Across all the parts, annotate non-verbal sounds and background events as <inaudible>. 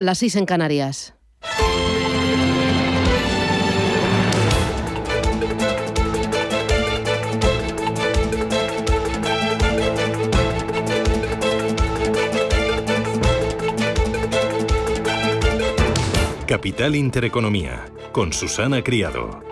las 6 en Canarias. Capital Intereconomía, con Susana Criado.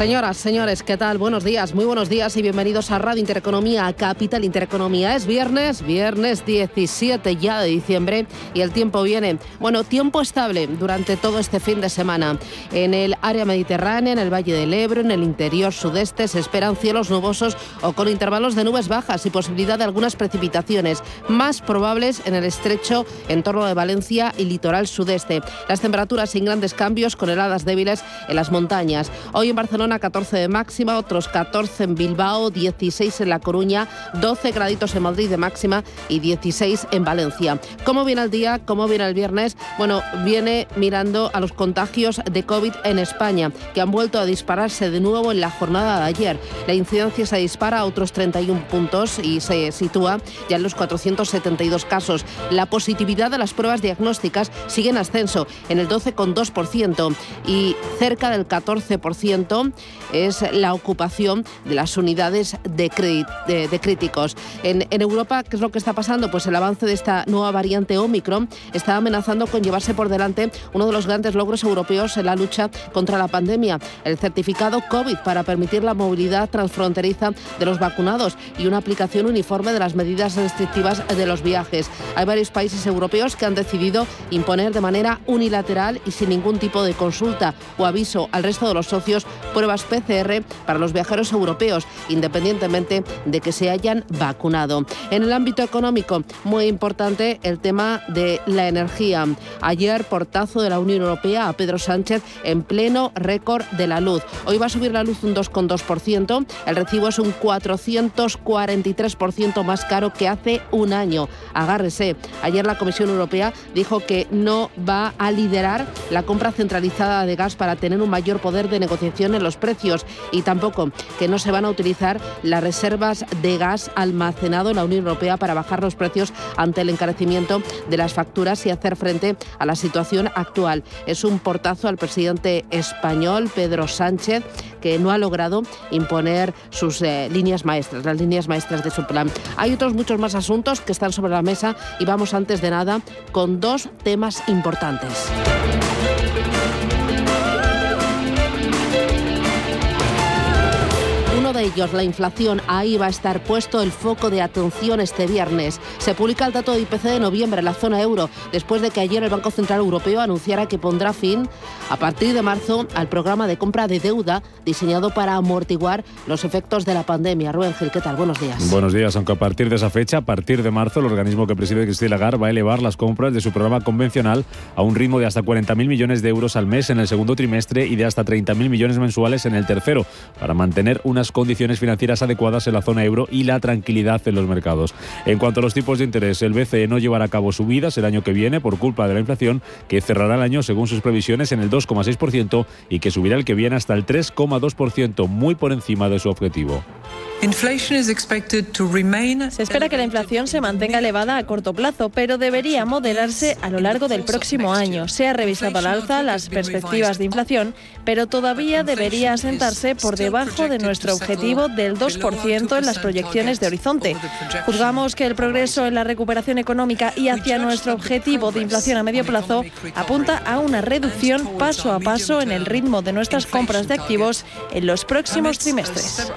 Señoras, señores, ¿qué tal? Buenos días, muy buenos días y bienvenidos a Radio Intereconomía, a Capital Intereconomía. Es viernes, viernes 17 ya de diciembre y el tiempo viene, bueno, tiempo estable durante todo este fin de semana. En el área mediterránea, en el Valle del Ebro, en el interior sudeste, se esperan cielos nubosos o con intervalos de nubes bajas y posibilidad de algunas precipitaciones, más probables en el estrecho en torno de Valencia y litoral sudeste. Las temperaturas sin grandes cambios, con heladas débiles en las montañas. Hoy en Barcelona 14 de máxima, otros 14 en Bilbao, 16 en La Coruña, 12 graditos en Madrid de máxima y 16 en Valencia. ¿Cómo viene el día? ¿Cómo viene el viernes? Bueno, viene mirando a los contagios de COVID en España, que han vuelto a dispararse de nuevo en la jornada de ayer. La incidencia se dispara a otros 31 puntos y se sitúa ya en los 472 casos. La positividad de las pruebas diagnósticas sigue en ascenso, en el 12,2% y cerca del 14% es la ocupación de las unidades de, críticos. En, Europa, ¿qué es lo que está pasando? Pues el avance de esta nueva variante Omicron está amenazando con llevarse por delante uno de los grandes logros europeos en la lucha contra la pandemia, el certificado COVID para permitir la movilidad transfronteriza de los vacunados y una aplicación uniforme de las medidas restrictivas de los viajes. Hay varios países europeos que han decidido imponer de manera unilateral y sin ningún tipo de consulta o aviso al resto de los socios pruebas PCR para los viajeros europeos, independientemente de que se hayan vacunado. En el ámbito económico, muy importante el tema de la energía. Ayer, portazo de la Unión Europea a Pedro Sánchez en pleno récord de la luz. Hoy va a subir la luz un 2,2%. El recibo es un 443% más caro que hace un año. Agárrese. Ayer la Comisión Europea dijo que no va a liderar la compra centralizada de gas para tener un mayor poder de negociación en los precios y tampoco que no se van a utilizar las reservas de gas almacenado en la Unión Europea para bajar los precios ante el encarecimiento de las facturas y hacer frente a la situación actual. Es un portazo al presidente español, Pedro Sánchez, que no ha logrado imponer sus eh, líneas maestras, las líneas maestras de su plan. Hay otros muchos más asuntos que están sobre la mesa y vamos antes de nada con dos temas importantes. Ellos, la inflación. Ahí va a estar puesto el foco de atención este viernes. Se publica el dato de IPC de noviembre en la zona euro, después de que ayer el Banco Central Europeo anunciara que pondrá fin a partir de marzo al programa de compra de deuda diseñado para amortiguar los efectos de la pandemia. Rubén Gil, ¿qué tal? Buenos días. Buenos días, aunque a partir de esa fecha, a partir de marzo, el organismo que preside Cristina Lagarde va a elevar las compras de su programa convencional a un ritmo de hasta 40.000 millones de euros al mes en el segundo trimestre y de hasta 30.000 millones mensuales en el tercero, para mantener unas condiciones financieras adecuadas en la zona euro y la tranquilidad en los mercados. En cuanto a los tipos de interés, el BCE no llevará a cabo subidas el año que viene por culpa de la inflación, que cerrará el año según sus previsiones en el 2,6% y que subirá el que viene hasta el 3,2%, muy por encima de su objetivo. Se espera que la inflación se mantenga elevada a corto plazo, pero debería moderarse a lo largo del próximo año. Se ha revisado al alza las perspectivas de inflación, pero todavía debería asentarse por debajo de nuestro objetivo del 2% en las proyecciones de horizonte. Juzgamos que el progreso en la recuperación económica y hacia nuestro objetivo de inflación a medio plazo apunta a una reducción paso a paso en el ritmo de nuestras compras de activos en los próximos trimestres.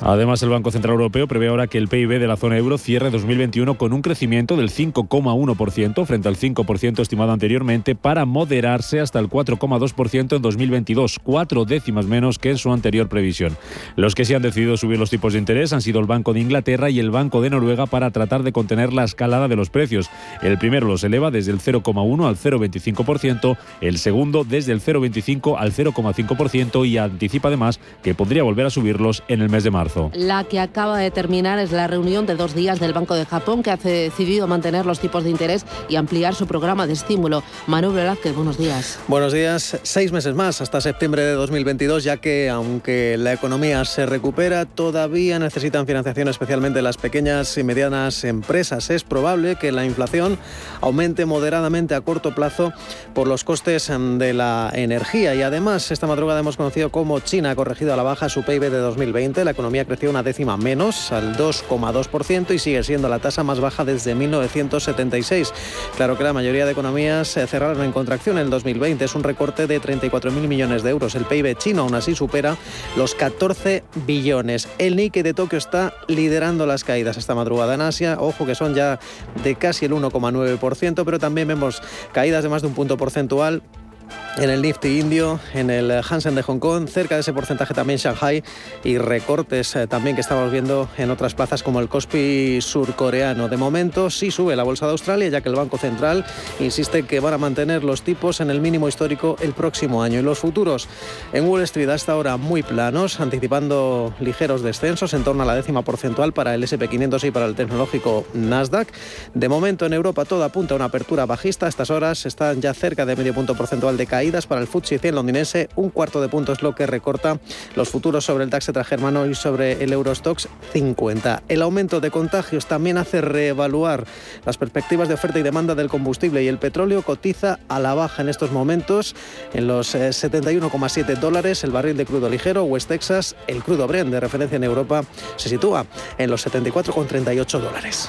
Además, el Banco Central Europeo prevé ahora que el PIB de la zona euro cierre 2021 con un crecimiento del 5,1% frente al 5% estimado anteriormente para moderarse hasta el 4,2% en 2022, cuatro décimas menos que en su anterior previsión. Los que sí han decidido subir los tipos de interés han sido el Banco de Inglaterra y el Banco de Noruega para tratar de contener la escalada de los precios. El primero los eleva desde el 0,1 al 0,25%, el segundo desde el 0,25 al 0,5% y anticipa además que podría volver a subirlos en el mes de marzo. La que acaba de terminar es la reunión de dos días del Banco de Japón que ha decidido mantener los tipos de interés y ampliar su programa de estímulo. Manuel Velázquez, buenos días. Buenos días. Seis meses más hasta septiembre de 2022, ya que aunque la economía se recupera, todavía necesitan financiación, especialmente las pequeñas y medianas empresas. Es probable que la inflación aumente moderadamente a corto plazo por los costes de la energía y además esta madrugada hemos conocido cómo China ha corregido a la baja su PIB de 2020. La economía creció una décima menos, al 2,2% y sigue siendo la tasa más baja desde 1976. Claro que la mayoría de economías cerraron en contracción en 2020. Es un recorte de 34.000 millones de euros. El PIB chino aún así supera los 14 billones. El Nikkei de Tokio está liderando las caídas esta madrugada en Asia. Ojo que son ya de casi el 1,9%, pero también vemos caídas de más de un punto porcentual en el Nifty indio, en el Hansen de Hong Kong, cerca de ese porcentaje también Shanghai y recortes eh, también que estamos viendo en otras plazas como el Kospi surcoreano. De momento sí sube la bolsa de Australia ya que el Banco Central insiste que van a mantener los tipos en el mínimo histórico el próximo año. Y los futuros en Wall Street hasta ahora muy planos, anticipando ligeros descensos en torno a la décima porcentual para el SP500 y para el tecnológico Nasdaq. De momento en Europa todo apunta a una apertura bajista. A estas horas están ya cerca de medio punto porcentual de caídas para el FTSE 100 londinense. Un cuarto de punto es lo que recorta los futuros sobre el DAX germano y sobre el Eurostox 50. El aumento de contagios también hace reevaluar las perspectivas de oferta y demanda del combustible y el petróleo cotiza a la baja en estos momentos en los 71,7 eh, dólares el barril de crudo ligero. West Texas, el crudo Brent de referencia en Europa, se sitúa en los 74,38 dólares.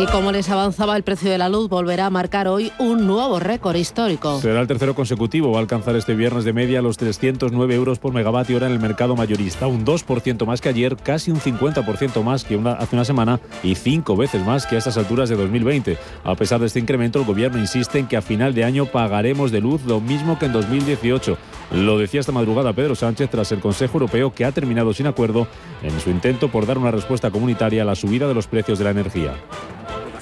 Y como les avanzaba, el precio de la luz volverá a marcar hoy un nuevo récord histórico. Será el tercero consecutivo. Va a alcanzar este viernes de media los 309 euros por megavatio hora en el mercado mayorista, un 2% más que ayer, casi un 50% más que hace una semana y cinco veces más que a estas alturas de 2020. A pesar de este incremento, el gobierno insiste en que a final de año pagaremos de luz lo mismo que en 2018. Lo decía esta madrugada Pedro Sánchez tras el Consejo Europeo que ha terminado sin acuerdo en su intento por dar una respuesta comunitaria a la subida de los precios de la energía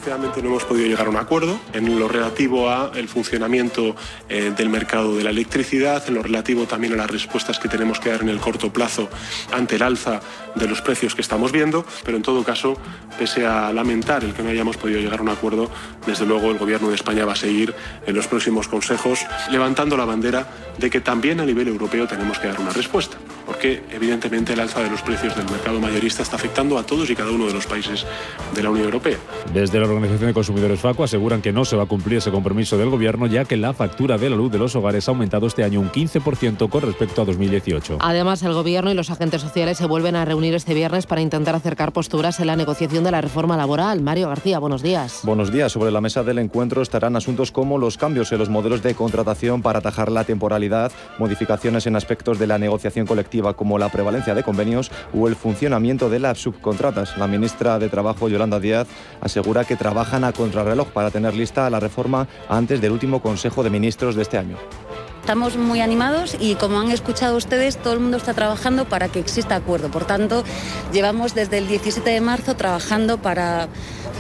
no hemos podido llegar a un acuerdo en lo relativo a el funcionamiento eh, del mercado de la electricidad, en lo relativo también a las respuestas que tenemos que dar en el corto plazo ante el alza de los precios que estamos viendo, pero en todo caso, pese a lamentar el que no hayamos podido llegar a un acuerdo, desde luego el Gobierno de España va a seguir en los próximos consejos levantando la bandera de que también a nivel europeo tenemos que dar una respuesta, porque evidentemente el alza de los precios del mercado mayorista está afectando a todos y cada uno de los países de la Unión Europea. Desde la Organización de Consumidores FACO aseguran que no se va a cumplir ese compromiso del Gobierno, ya que la factura de la luz de los hogares ha aumentado este año un 15% con respecto a 2018. Además, el Gobierno y los agentes sociales se vuelven a reunir este viernes para intentar acercar posturas en la negociación de la reforma laboral. Mario García, buenos días. Buenos días. Sobre la mesa del encuentro estarán asuntos como los cambios en los modelos de contratación para atajar la temporalidad, modificaciones en aspectos de la negociación colectiva como la prevalencia de convenios o el funcionamiento de las subcontratas. La ministra de Trabajo, Yolanda Díaz, asegura que trabajan a contrarreloj para tener lista la reforma antes del último Consejo de Ministros de este año. Estamos muy animados y como han escuchado ustedes, todo el mundo está trabajando para que exista acuerdo. Por tanto, llevamos desde el 17 de marzo trabajando para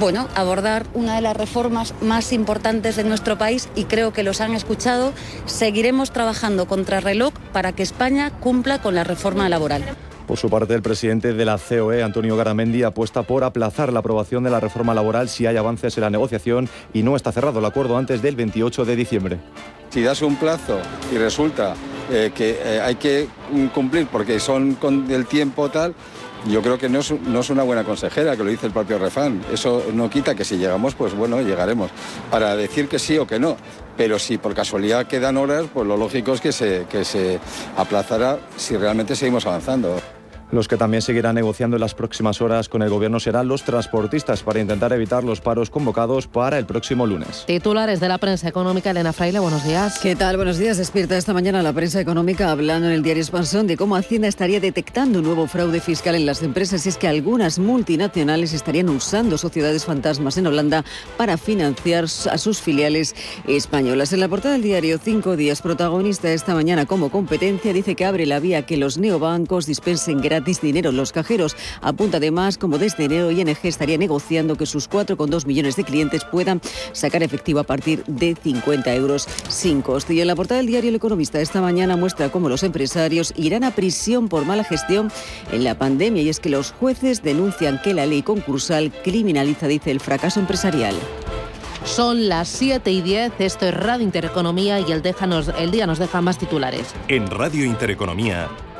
bueno, abordar una de las reformas más importantes de nuestro país y creo que los han escuchado. Seguiremos trabajando contra reloj para que España cumpla con la reforma laboral. Por su parte, el presidente de la COE, Antonio Garamendi, apuesta por aplazar la aprobación de la reforma laboral si hay avances en la negociación y no está cerrado el acuerdo antes del 28 de diciembre. Si das un plazo y resulta eh, que eh, hay que cumplir porque son con el tiempo tal, yo creo que no es, no es, una buena consejera, que lo dice el propio refán. Eso no quita que si llegamos, pues bueno, llegaremos. Para decir que sí o que no. Pero si por casualidad quedan horas, pues lo lógico es que se, que se aplazará si realmente seguimos avanzando. Los que también seguirán negociando en las próximas horas con el gobierno serán los transportistas para intentar evitar los paros convocados para el próximo lunes. Titulares de la prensa económica, Elena Fraile, buenos días. ¿Qué tal? Buenos días. Despierta esta mañana la prensa económica hablando en el diario Expansión de cómo Hacienda estaría detectando un nuevo fraude fiscal en las empresas y es que algunas multinacionales estarían usando sociedades fantasmas en Holanda para financiar a sus filiales españolas. En la portada del diario Cinco Días, protagonista esta mañana como competencia, dice que abre la vía que los neobancos dispensen gratis gratis dinero en los cajeros. Apunta además como desde enero ING estaría negociando que sus 4,2 millones de clientes puedan sacar efectivo a partir de 50 euros sin coste. Y en la portada del diario El Economista esta mañana muestra cómo los empresarios irán a prisión por mala gestión en la pandemia y es que los jueces denuncian que la ley concursal criminaliza, dice, el fracaso empresarial. Son las 7 y 10, esto es Radio Intereconomía y el, déjanos, el día nos deja más titulares. En Radio Intereconomía.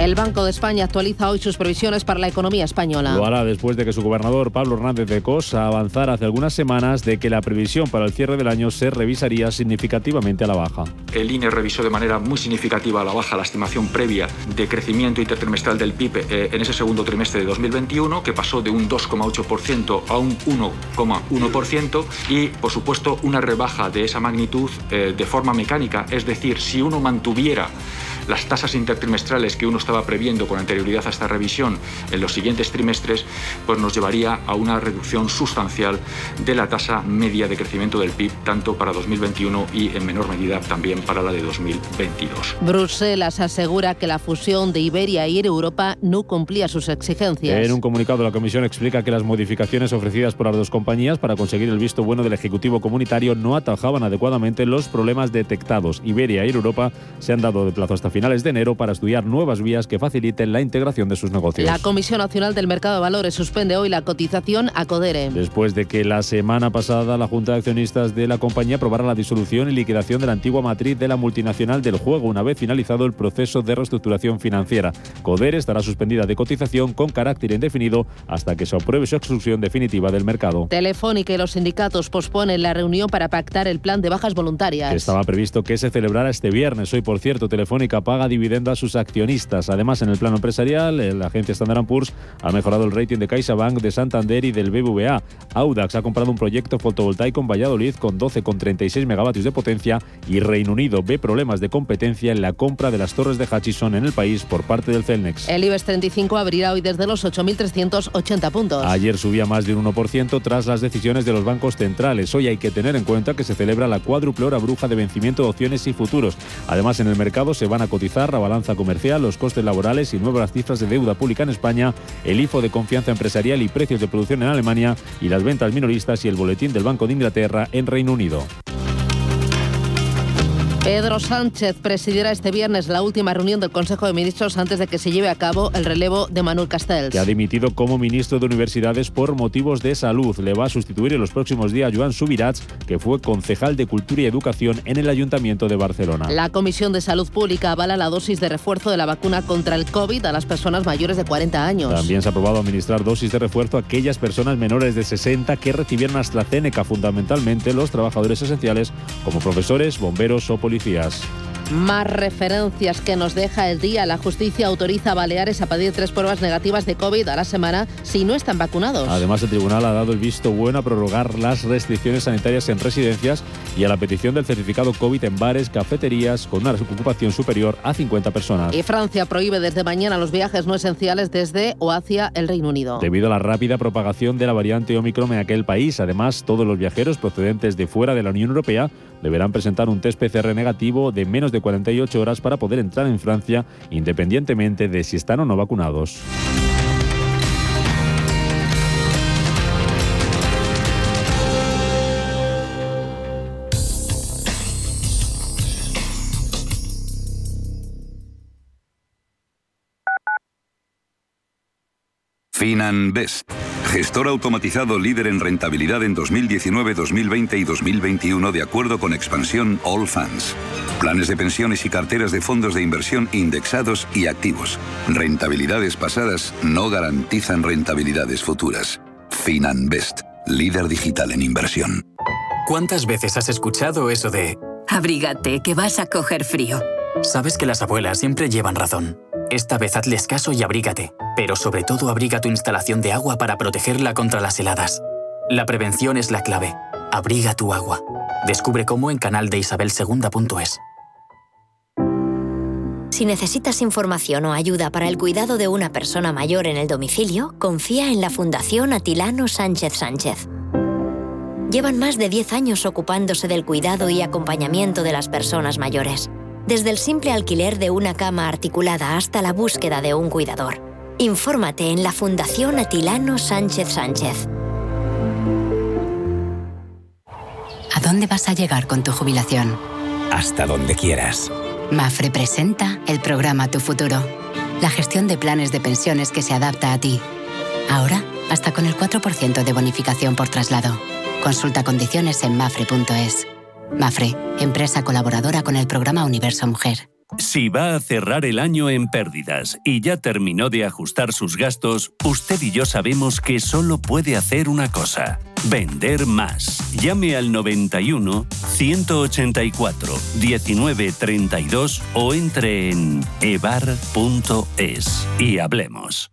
El Banco de España actualiza hoy sus previsiones para la economía española. Lo hará después de que su gobernador Pablo Hernández de Cosa avanzara hace algunas semanas de que la previsión para el cierre del año se revisaría significativamente a la baja. El INE revisó de manera muy significativa a la baja la estimación previa de crecimiento intertrimestral del PIB eh, en ese segundo trimestre de 2021, que pasó de un 2,8% a un 1,1% y, por supuesto, una rebaja de esa magnitud eh, de forma mecánica, es decir, si uno mantuviera las tasas intertrimestrales que uno estaba previendo con anterioridad a esta revisión en los siguientes trimestres, pues nos llevaría a una reducción sustancial de la tasa media de crecimiento del PIB, tanto para 2021 y en menor medida también para la de 2022. Bruselas asegura que la fusión de Iberia y Europa no cumplía sus exigencias. En un comunicado, la Comisión explica que las modificaciones ofrecidas por las dos compañías para conseguir el visto bueno del Ejecutivo Comunitario no atajaban adecuadamente los problemas detectados. Iberia y Europa se han dado de plazo hasta finales de enero para estudiar nuevas vías que faciliten la integración de sus negocios. La Comisión Nacional del Mercado de Valores suspende hoy la cotización a Codere. Después de que la semana pasada la Junta de Accionistas de la compañía aprobara la disolución y liquidación de la antigua matriz de la multinacional del juego una vez finalizado el proceso de reestructuración financiera. Codere estará suspendida de cotización con carácter indefinido hasta que se apruebe su exclusión definitiva del mercado. Telefónica y los sindicatos posponen la reunión para pactar el plan de bajas voluntarias. Estaba previsto que se celebrara este viernes. Hoy, por cierto, Telefónica paga dividendo a sus accionistas. Además, en el plano empresarial, la agencia Standard Poor's ha mejorado el rating de CaixaBank, de Santander y del BBVA. Audax ha comprado un proyecto fotovoltaico en Valladolid con 12,36 megavatios de potencia y Reino Unido ve problemas de competencia en la compra de las torres de Hutchison en el país por parte del Celnex. El IBEX 35 abrirá hoy desde los 8.380 puntos. Ayer subía más de un 1% tras las decisiones de los bancos centrales. Hoy hay que tener en cuenta que se celebra la cuádruple hora bruja de vencimiento de opciones y futuros. Además, en el mercado se van a cotizar la balanza comercial, los costes laborales y nuevas cifras de deuda pública en España, el IFO de confianza empresarial y precios de producción en Alemania y las ventas minoristas y el boletín del Banco de Inglaterra en Reino Unido. Pedro Sánchez presidirá este viernes la última reunión del Consejo de Ministros antes de que se lleve a cabo el relevo de Manuel Castells. Que ha dimitido como ministro de Universidades por motivos de salud. Le va a sustituir en los próximos días Joan Subirats, que fue concejal de Cultura y Educación en el Ayuntamiento de Barcelona. La Comisión de Salud Pública avala la dosis de refuerzo de la vacuna contra el COVID a las personas mayores de 40 años. También se ha aprobado administrar dosis de refuerzo a aquellas personas menores de 60 que recibieron AstraZeneca, fundamentalmente los trabajadores esenciales como profesores, bomberos o policías policías. Más referencias que nos deja el día. La justicia autoriza a Baleares a pedir tres pruebas negativas de COVID a la semana si no están vacunados. Además, el tribunal ha dado el visto bueno a prorrogar las restricciones sanitarias en residencias y a la petición del certificado COVID en bares, cafeterías con una ocupación superior a 50 personas. Y Francia prohíbe desde mañana los viajes no esenciales desde o hacia el Reino Unido. Debido a la rápida propagación de la variante Omicron en aquel país, además, todos los viajeros procedentes de fuera de la Unión Europea deberán presentar un test PCR negativo de menos de 48 horas para poder entrar en Francia, independientemente de si están o no vacunados. FinanBest, gestor automatizado líder en rentabilidad en 2019, 2020 y 2021 de acuerdo con expansión All Funds. Planes de pensiones y carteras de fondos de inversión indexados y activos. Rentabilidades pasadas no garantizan rentabilidades futuras. FinanBest, líder digital en inversión. ¿Cuántas veces has escuchado eso de... Abrígate, que vas a coger frío? Sabes que las abuelas siempre llevan razón. Esta vez hazles caso y abrígate, pero sobre todo abriga tu instalación de agua para protegerla contra las heladas. La prevención es la clave. Abriga tu agua. Descubre cómo en canaldeisabelsegunda.es. Si necesitas información o ayuda para el cuidado de una persona mayor en el domicilio, confía en la Fundación Atilano Sánchez Sánchez. llevan más de 10 años ocupándose del cuidado y acompañamiento de las personas mayores. Desde el simple alquiler de una cama articulada hasta la búsqueda de un cuidador. Infórmate en la Fundación Atilano Sánchez Sánchez. ¿A dónde vas a llegar con tu jubilación? Hasta donde quieras. Mafre presenta el programa Tu Futuro, la gestión de planes de pensiones que se adapta a ti. Ahora, hasta con el 4% de bonificación por traslado. Consulta condiciones en mafre.es. Mafre, empresa colaboradora con el programa Universo Mujer. Si va a cerrar el año en pérdidas y ya terminó de ajustar sus gastos, usted y yo sabemos que solo puede hacer una cosa. Vender más. Llame al 91 184 1932 o entre en evar.es y hablemos.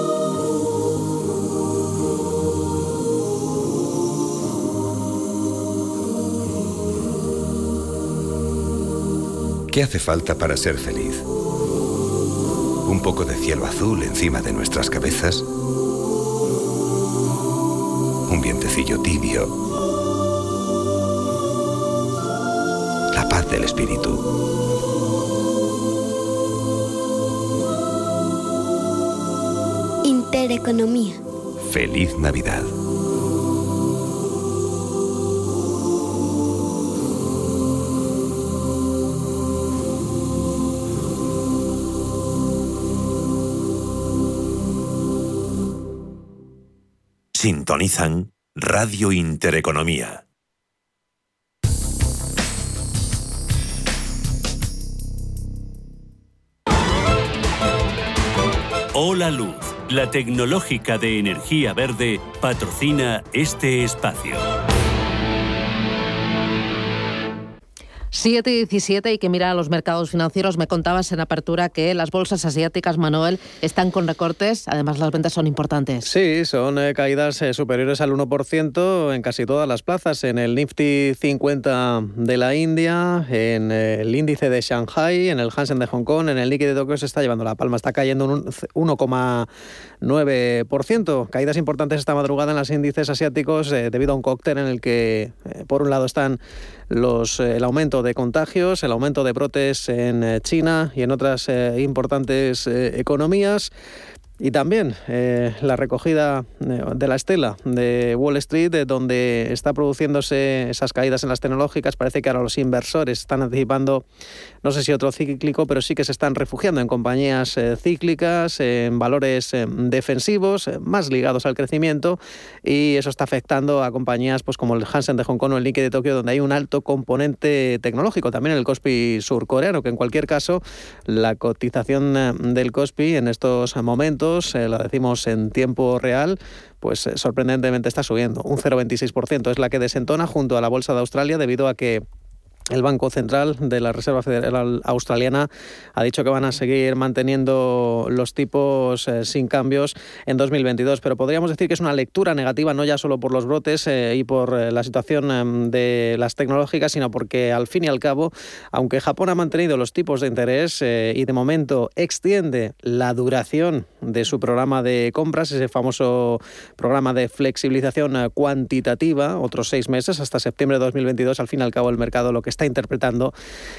¿Qué hace falta para ser feliz? ¿Un poco de cielo azul encima de nuestras cabezas? ¿Un vientecillo tibio? La paz del espíritu. Intereconomía. Feliz Navidad. Sintonizan Radio Intereconomía. Hola Luz, la tecnológica de energía verde, patrocina este espacio. 7 y 17 hay que mirar a los mercados financieros. Me contabas en apertura que las bolsas asiáticas, Manuel, están con recortes. Además, las ventas son importantes. Sí, son eh, caídas eh, superiores al 1% en casi todas las plazas. En el Nifty 50 de la India, en el índice de Shanghai, en el Hansen de Hong Kong, en el Nikkei de Tokio se está llevando la palma. Está cayendo un 1,9%. Caídas importantes esta madrugada en los índices asiáticos debido a un cóctel en el que, por un lado, están los, el aumento de contagios, el aumento de brotes en eh, China y en otras eh, importantes eh, economías. Y también eh, la recogida eh, de la estela de Wall Street, donde está produciéndose esas caídas en las tecnológicas. Parece que ahora los inversores están anticipando, no sé si otro cíclico, pero sí que se están refugiando en compañías eh, cíclicas, en valores defensivos, más ligados al crecimiento. Y eso está afectando a compañías pues, como el Hansen de Hong Kong o el Nikkei de Tokio, donde hay un alto componente tecnológico. También el Kospi surcoreano, que en cualquier caso la cotización del Kospi en estos momentos eh, lo decimos en tiempo real, pues eh, sorprendentemente está subiendo. Un 0,26% es la que desentona junto a la Bolsa de Australia debido a que el Banco Central de la Reserva Federal Australiana ha dicho que van a seguir manteniendo los tipos eh, sin cambios en 2022, pero podríamos decir que es una lectura negativa no ya solo por los brotes eh, y por eh, la situación em, de las tecnológicas, sino porque al fin y al cabo, aunque Japón ha mantenido los tipos de interés y de momento extiende la duración de su programa de compras, ese famoso programa de flexibilización cuantitativa, otros seis meses hasta septiembre de 2022, al fin y al cabo el mercado lo que está interpretando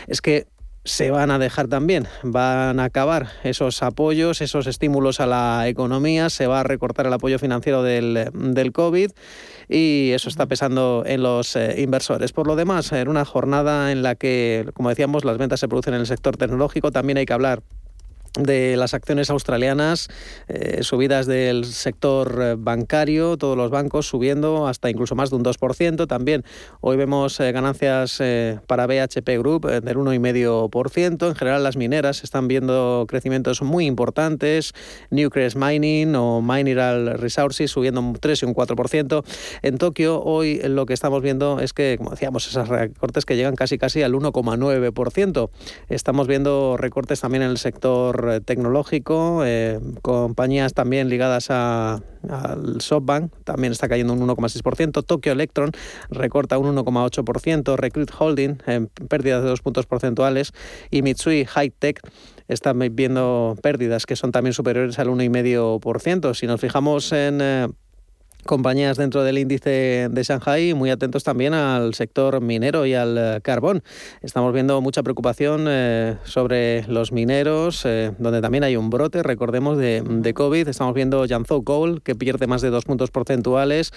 es que se van a dejar también, van a acabar esos apoyos, esos estímulos a la economía, se va a recortar el apoyo financiero del, del COVID y eso está pesando en los eh, inversores. Por lo demás, en una jornada en la que, como decíamos, las ventas se producen en el sector tecnológico, también hay que hablar de las acciones australianas, eh, subidas del sector eh, bancario, todos los bancos subiendo hasta incluso más de un 2%. También hoy vemos eh, ganancias para BHP Group del 1,5%. En general las mineras están viendo crecimientos muy importantes. Newcrest Mining o Mineral Resources subiendo un 3 y un 4%. En Tokio hoy lo que estamos viendo es que, como decíamos, esas recortes que llegan casi casi al 1,9%. Estamos viendo recortes también en el sector eh, tecnológico, eh, compañías también ligadas al SoftBank, también está cayendo un 1,6%, Tokyo Electron recorta un 1,8%, Recruit Holding en pérdidas de dos puntos porcentuales. Y Mitsui High Tech están viendo pérdidas que son también superiores al 1,5%. Si nos fijamos en... Eh, compañías dentro del índice de Shanghai, muy atentos también al sector minero y al eh, carbón. Estamos viendo mucha preocupación eh, sobre los mineros, eh, donde también hay un brote, recordemos, de, de, COVID. Estamos viendo Yanzhou Gold, que pierde más de dos puntos porcentuales.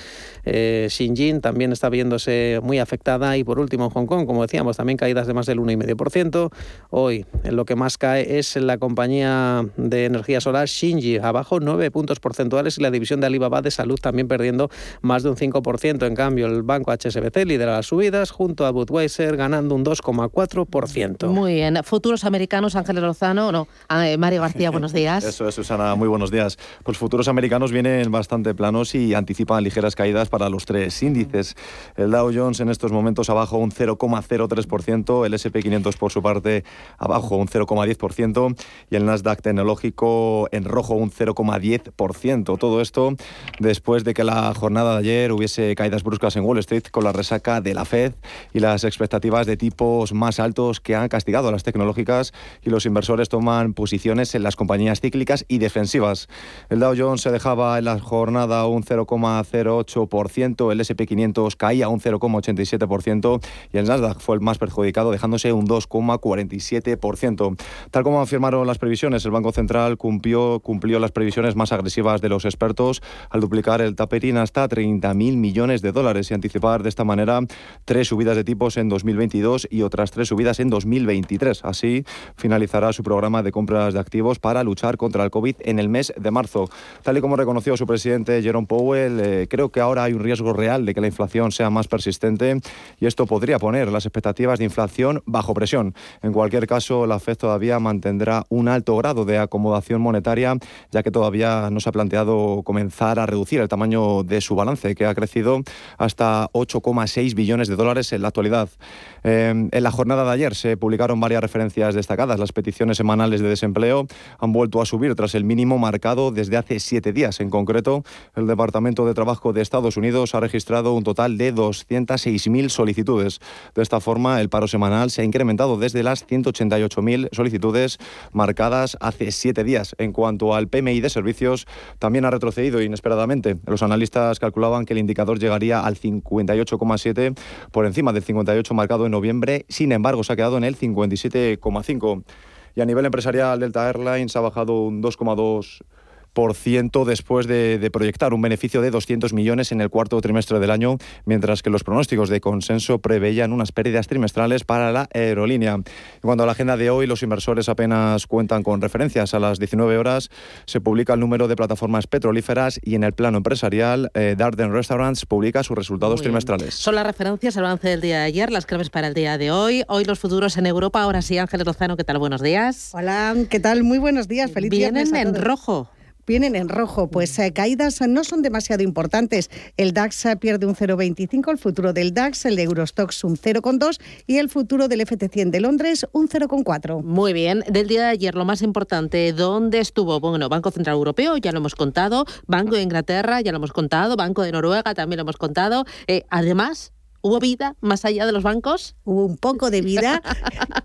Xinjiang también está viéndose muy afectada. Y por último, Hong Kong, como decíamos, también caídas de más del 1,5%. Hoy lo que más cae es la compañía de energía solar Xinji, abajo nueve puntos porcentuales y la división de Alibaba de salud también perdiendo más de un 5%. En cambio, el banco HSBC lidera las subidas junto a Budweiser ganando un 2,4%. Muy bien. Futuros americanos, Ángeles Lozano, no, ah, eh, Mario García, buenos <laughs> días. Eso es, Susana, muy buenos días. Pues futuros americanos vienen bastante planos y anticipan ligeras caídas para los tres índices. El Dow Jones en estos momentos abajo un 0,03%, el SP500 por su parte abajo un 0,10% y el Nasdaq tecnológico en rojo un 0,10%. Todo esto después de que la jornada de ayer hubiese caídas bruscas en Wall Street con la resaca de la Fed y las expectativas de tipos más altos que han castigado a las tecnológicas y los inversores toman posiciones en las compañías cíclicas y defensivas. El Dow Jones se dejaba en la jornada un 0,08%, el SP500 caía un 0,87% y el Nasdaq fue el más perjudicado dejándose un 2,47%. Tal como afirmaron las previsiones, el Banco Central cumplió, cumplió las previsiones más agresivas de los expertos al duplicar el taper hasta 30.000 millones de dólares y anticipar de esta manera tres subidas de tipos en 2022 y otras tres subidas en 2023. Así finalizará su programa de compras de activos para luchar contra el COVID en el mes de marzo. Tal y como reconoció su presidente Jerome Powell, eh, creo que ahora hay un riesgo real de que la inflación sea más persistente y esto podría poner las expectativas de inflación bajo presión. En cualquier caso, la Fed todavía mantendrá un alto grado de acomodación monetaria, ya que todavía no se ha planteado comenzar a reducir el tamaño de su balance, que ha crecido hasta 8,6 billones de dólares en la actualidad. Em, en la jornada de ayer se publicaron varias referencias destacadas. Las peticiones semanales de desempleo han vuelto a subir tras el mínimo marcado desde hace siete días. En concreto, el Departamento de Trabajo de Estados Unidos ha registrado un total de 206.000 solicitudes. De esta forma, el paro semanal se ha incrementado desde las 188.000 solicitudes marcadas hace siete días. En cuanto al PMI de servicios, también ha retrocedido inesperadamente. Los calculaban que el indicador llegaría al 58,7 por encima del 58 marcado en noviembre, sin embargo se ha quedado en el 57,5. Y a nivel empresarial, Delta Airlines ha bajado un 2,2 después de, proyectar un beneficio de 200 millones en el cuarto trimestre del año, mientras que los pronósticos de consenso preveían unas pérdidas trimestrales para la aerolínea. En cuanto a la agenda de hoy, los inversores apenas cuentan con referencias. A las 19 horas se publica el número de plataformas petrolíferas y en el plano empresarial, eh, Darden Restaurants publica sus resultados trimestrales. Son las referencias al avance del día de ayer, las claves para el día de hoy. Hoy los futuros en Europa. Ahora sí, Ángeles Lozano, ¿qué tal? Buenos días. Hola, ¿qué tal? Muy buenos días. Feliz Vienen en rojo vienen en rojo, pues eh, caídas no son demasiado importantes. El DAX eh, pierde un 0,25, el futuro del DAX, el de Eurostox un 0,2 y el futuro del FT100 de Londres un 0,4. Muy bien, del día de ayer lo más importante, ¿dónde estuvo? Bueno, Banco Central Europeo, ya lo hemos contado, Banco de Inglaterra, ya lo hemos contado, Banco de Noruega, también lo hemos contado. Eh, además, ¿Hubo vida más allá de los bancos? Hubo un poco de vida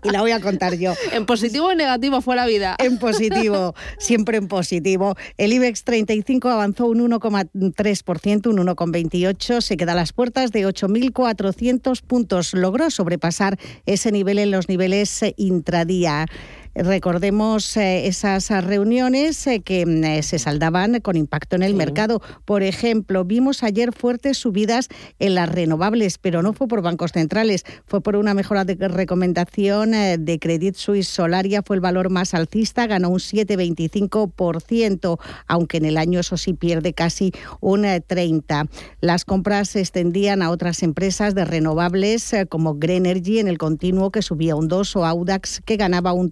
y la voy a contar yo. <laughs> ¿En positivo o en negativo fue la vida? En positivo, siempre en positivo. El IBEX 35 avanzó un 1,3%, un 1,28%, se queda a las puertas de 8.400 puntos. Logró sobrepasar ese nivel en los niveles intradía. Recordemos eh, esas reuniones eh, que mm, se saldaban con impacto en el mercado. Por ejemplo, vimos ayer fuertes subidas en las renovables, pero no fue por bancos centrales, fue por una mejora de recomendación de Credit Suisse Solaria, fue el valor más alcista, ganó un 7,25%, aunque en el año eso sí pierde casi un 30%. Las compras se extendían a otras empresas de renovables como Greenergy en el continuo que subía un 2 o Audax que ganaba un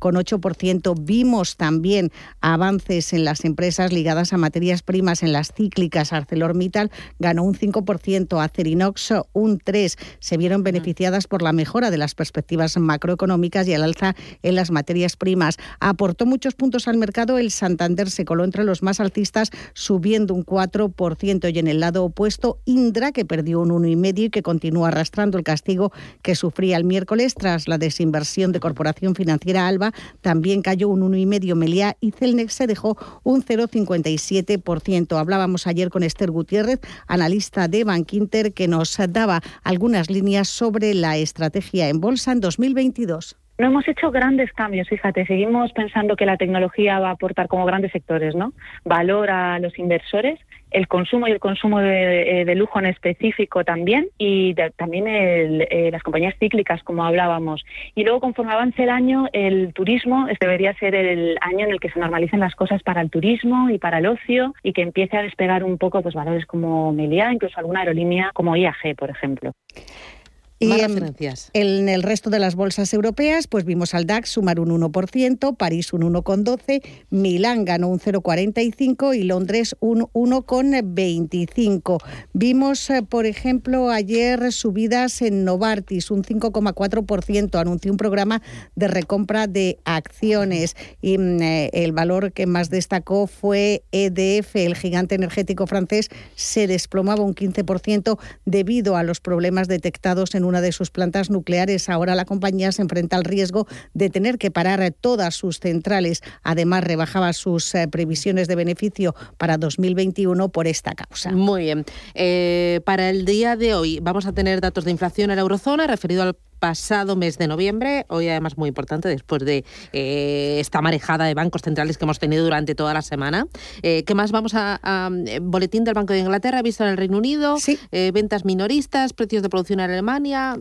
3,8%. Vimos también avances en las empresas ligadas a materias primas en las cíclicas. ArcelorMittal ganó un 5%, Acerinox un 3%. Se vieron beneficiadas por la mejora de las perspectivas macroeconómicas y el alza en las materias primas. Aportó muchos puntos al mercado. El Santander se coló entre los más alcistas, subiendo un 4%. Y en el lado opuesto, Indra, que perdió un 1,5% y que continúa arrastrando el castigo que sufría el miércoles tras la desinversión de Corporación Financiera Alba, también cayó un 1,5% Meliá y Celnex se dejó un 0,57%. Hablábamos ayer con Esther Gutiérrez, analista de Bankinter, que nos daba algunas líneas sobre la estrategia en bolsa en 2022. No hemos hecho grandes cambios, fíjate, seguimos pensando que la tecnología va a aportar como grandes sectores, ¿no? Valor a los inversores, el consumo y el consumo de, eh, lujo en específico también y también eh, las compañías cíclicas, como hablábamos. Y luego, conforme avance el año, el turismo debería ser el año en el que se normalicen las cosas para el turismo y para el ocio y que empiece a despegar un poco pues valores como Meliá, incluso alguna aerolínea como IAG, por ejemplo. Y en, el resto de las bolsas europeas, pues vimos al DAX sumar un 1%, París un 1,12%, Milán ganó un 0,45% y Londres un 1,25%. Vimos, eh, por ejemplo, ayer subidas en Novartis, un 5,4%, anunció un programa de recompra de acciones y mm, eh, el valor que más destacó fue EDF, el gigante energético francés, se desplomaba un 15% debido a los problemas detectados en una de sus plantas nucleares. Ahora la compañía se enfrenta al riesgo de tener que parar todas sus centrales. Además, rebajaba sus eh, previsiones de beneficio para 2021 por esta causa. Muy bien. Eh, para el día de hoy vamos a tener datos de inflación en la eurozona referido al pasado mes de noviembre, hoy además muy importante después de eh, esta marejada de bancos centrales que hemos tenido durante toda la semana. Eh, ¿Qué más vamos a, eh, boletín del Banco de Inglaterra, visto en el Reino Unido, ventas minoristas, precios de producción en Alemania?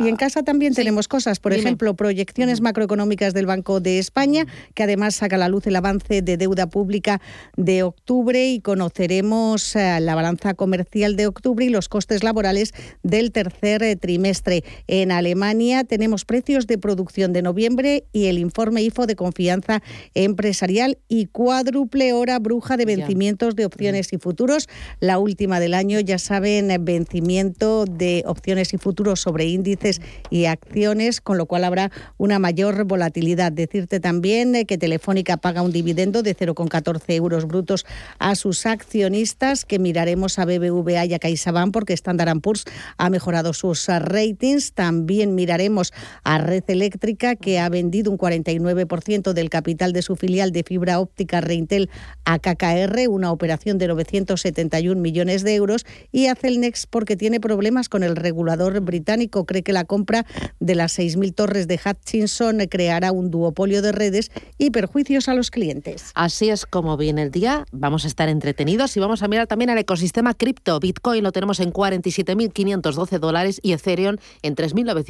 Y en casa también tenemos cosas, por ejemplo, proyecciones macroeconómicas del Banco de España, que además saca a la luz el avance de deuda pública de octubre y conoceremos la balanza comercial de octubre y los costes laborales del tercer trimestre en Alemania. Alemania tenemos precios de producción de noviembre y el informe IFO de confianza empresarial y cuádruple hora bruja de vencimientos de opciones y futuros. La última del año, ya saben, vencimiento de opciones y futuros sobre índices y acciones, con lo cual habrá una mayor volatilidad. Decirte también que Telefónica paga un dividendo de 0,14 euros brutos a sus accionistas, que miraremos a BBVA y a CaixaBank porque Standard Poor's ha mejorado sus ratings. También miraremos a Red Eléctrica, que ha vendido un 49% del capital de su filial de fibra óptica Reintel a KKR, una operación de 971 millones de euros, y a Celnex porque tiene problemas con el regulador británico. Cree que la compra de las 6.000 torres de Hutchinson creará un duopolio de redes y perjuicios a los clientes. Así es como viene el día. Vamos a estar entretenidos y vamos a mirar también al ecosistema cripto. Bitcoin lo tenemos en 47.512 dólares y Ethereum en 3.900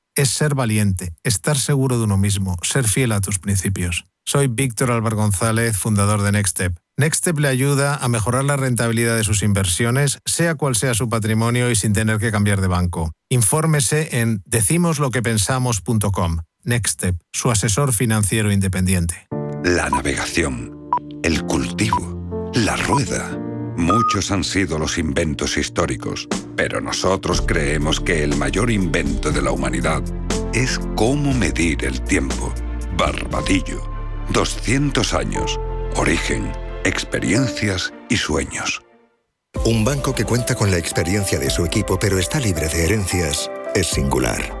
Es ser valiente, estar seguro de uno mismo, ser fiel a tus principios. Soy Víctor Álvaro González, fundador de Nextstep. Nextstep le ayuda a mejorar la rentabilidad de sus inversiones, sea cual sea su patrimonio y sin tener que cambiar de banco. Infórmese en decimosloquepensamos.com. Nextstep, su asesor financiero independiente. La navegación, el cultivo, la rueda. Muchos han sido los inventos históricos, pero nosotros creemos que el mayor invento de la humanidad es cómo medir el tiempo. Barbadillo. 200 años. Origen, experiencias y sueños. Un banco que cuenta con la experiencia de su equipo pero está libre de herencias es singular.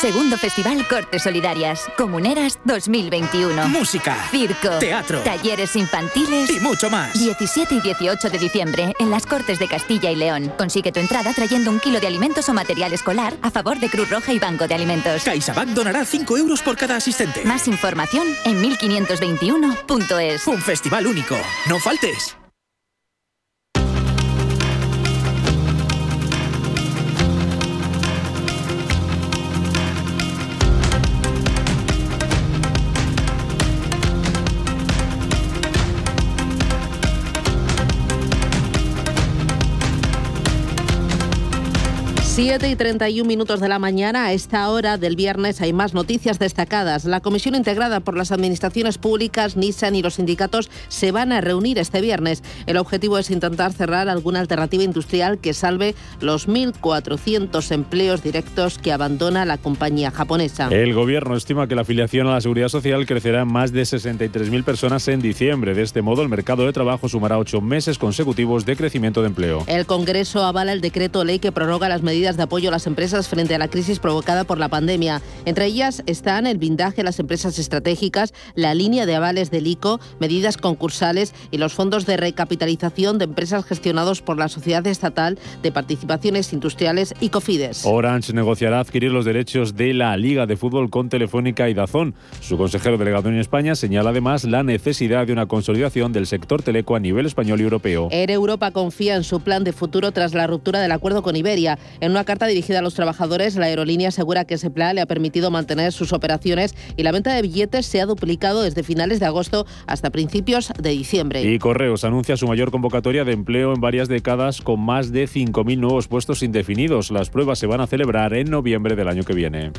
Segundo Festival Cortes Solidarias. Comuneras 2021. Música. Circo. Teatro. Talleres infantiles. Y mucho más. 17 y 18 de diciembre en las Cortes de Castilla y León. Consigue tu entrada trayendo un kilo de alimentos o material escolar a favor de Cruz Roja y Banco de Alimentos. CaixaBank donará 5 euros por cada asistente. Más información en 1521.es. Un festival único. No faltes. Siete y 31 minutos de la mañana, a esta hora del viernes hay más noticias destacadas. La comisión integrada por las administraciones públicas, Nissan y los sindicatos se van a reunir este viernes. El objetivo es intentar cerrar alguna alternativa industrial que salve los 1.400 empleos directos que abandona la compañía japonesa. El gobierno estima que la afiliación a la seguridad social crecerá en más de 63.000 personas en diciembre. De este modo, el mercado de trabajo sumará ocho meses consecutivos de crecimiento de empleo. El Congreso avala el decreto ley que prorroga las medidas de apoyo a las empresas frente a la crisis provocada por la pandemia. Entre ellas están el blindaje a las empresas estratégicas, la línea de avales del ICO, medidas concursales y los fondos de recapitalización de empresas gestionados por la Sociedad Estatal de Participaciones Industriales y Cofides. Orange negociará adquirir los derechos de la Liga de Fútbol con Telefónica y Dazón. Su consejero delegado en España señala además la necesidad de una consolidación del sector teleco a nivel español y europeo. Air Europa confía en su plan de futuro tras la ruptura del acuerdo con Iberia. En una carta dirigida a los trabajadores, la aerolínea asegura que ese plan le ha permitido mantener sus operaciones y la venta de billetes se ha duplicado desde finales de agosto hasta principios de diciembre. Y Correos anuncia su mayor convocatoria de empleo en varias décadas con más de 5.000 nuevos puestos indefinidos. Las pruebas se van a celebrar en noviembre del año que viene.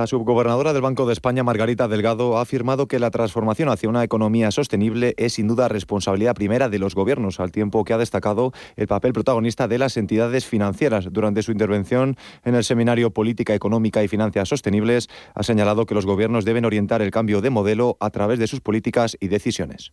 La subgobernadora del Banco de España, Margarita Delgado, ha afirmado que la transformación hacia una economía sostenible es sin duda responsabilidad primera de los gobiernos, al tiempo que ha destacado el papel protagonista de las entidades financieras. Durante su intervención en el seminario Política Económica y Finanzas Sostenibles, ha señalado que los gobiernos deben orientar el cambio de modelo a través de sus políticas y decisiones.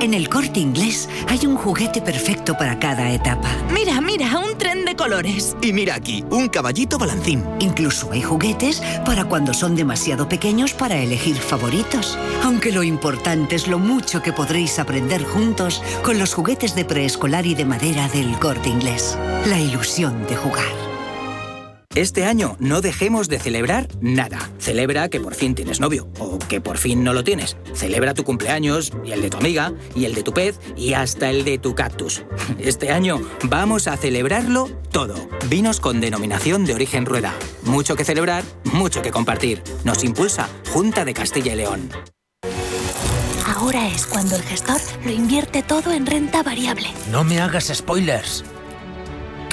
En el corte inglés hay un juguete perfecto para cada etapa. Mira, mira, un tren de colores. Y mira aquí, un caballito balancín. Incluso hay juguetes para cuando son demasiado pequeños para elegir favoritos. Aunque lo importante es lo mucho que podréis aprender juntos con los juguetes de preescolar y de madera del corte inglés. La ilusión de jugar. Este año no dejemos de celebrar nada. Celebra que por fin tienes novio o que por fin no lo tienes. Celebra tu cumpleaños y el de tu amiga y el de tu pez y hasta el de tu cactus. <laughs> Este año vamos a celebrarlo todo. Vinos con denominación de origen rueda. Mucho que celebrar, mucho que compartir. Nos impulsa Junta de Castilla y León. Ahora es cuando el gestor lo invierte todo en renta variable. No me hagas spoilers.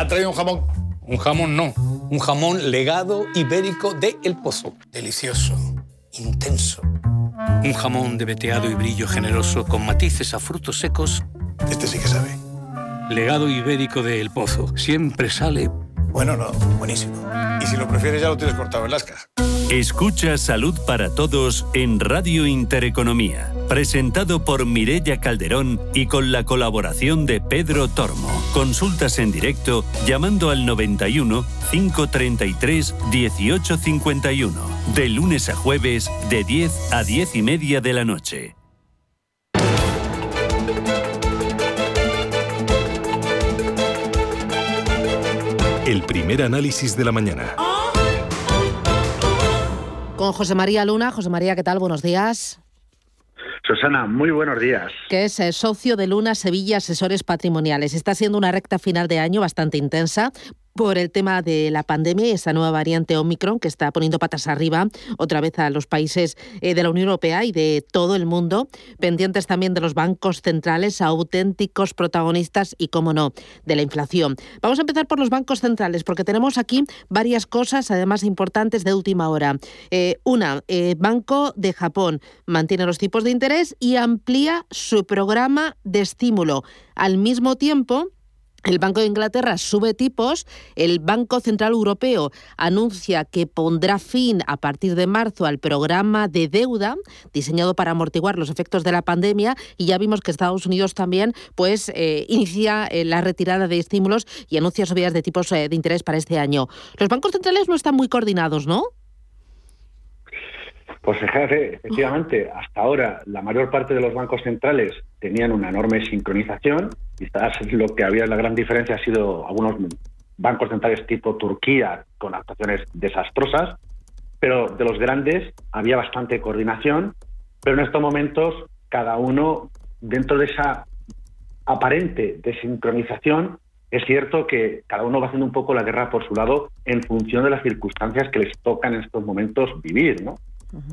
¿Te ha traído un jamón? Un jamón no, un jamón legado ibérico de El Pozo. Delicioso, intenso. Un jamón de veteado y brillo generoso con matices a frutos secos. Este sí que sabe. Legado ibérico de El Pozo. Siempre sale... Bueno, no, buenísimo. Y si lo prefieres ya lo tienes cortado en. Escucha Salud para Todos en Radio Intereconomía, presentado por Mirella Calderón y con la colaboración de Pedro Tormo. Consultas en directo llamando al 91 533 1851, de lunes a jueves de 10 a 10 y media de la noche. El primer análisis de la mañana. Con José María Luna. José María, ¿qué tal? Buenos días. Susana, muy buenos días. Que es eh, socio de Luna Sevilla Asesores Patrimoniales. Está siendo una recta final de año bastante intensa por el tema de la pandemia y esta nueva variante Omicron que está poniendo patas arriba otra vez a los países eh, de la Unión Europea y de todo el mundo, pendientes también de los bancos centrales, auténticos protagonistas y, como no, de la inflación. Vamos a empezar por los bancos centrales porque tenemos aquí varias cosas, además importantes de última hora. Eh, una, eh, Banco de Japón mantiene los tipos de interés y amplía su programa de estímulo. Al mismo tiempo, el Banco de Inglaterra sube tipos, el Banco Central Europeo anuncia que pondrá fin a partir de marzo al programa de deuda diseñado para amortiguar los efectos de la pandemia y ya vimos que Estados Unidos también pues eh, inicia eh, la retirada de estímulos y anuncia subidas de tipos eh, de interés para este año. Los bancos centrales no están muy coordinados, ¿no? Pues fíjate, efectivamente, hasta ahora la mayor parte de los bancos centrales tenían una enorme sincronización. Quizás lo que había la gran diferencia ha sido algunos bancos centrales tipo Turquía con actuaciones desastrosas, pero de los grandes había bastante coordinación, pero en estos momentos cada uno dentro de esa aparente desincronización es cierto que cada uno va haciendo un poco la guerra por su lado en función de las circunstancias que les tocan en estos momentos vivir, ¿no?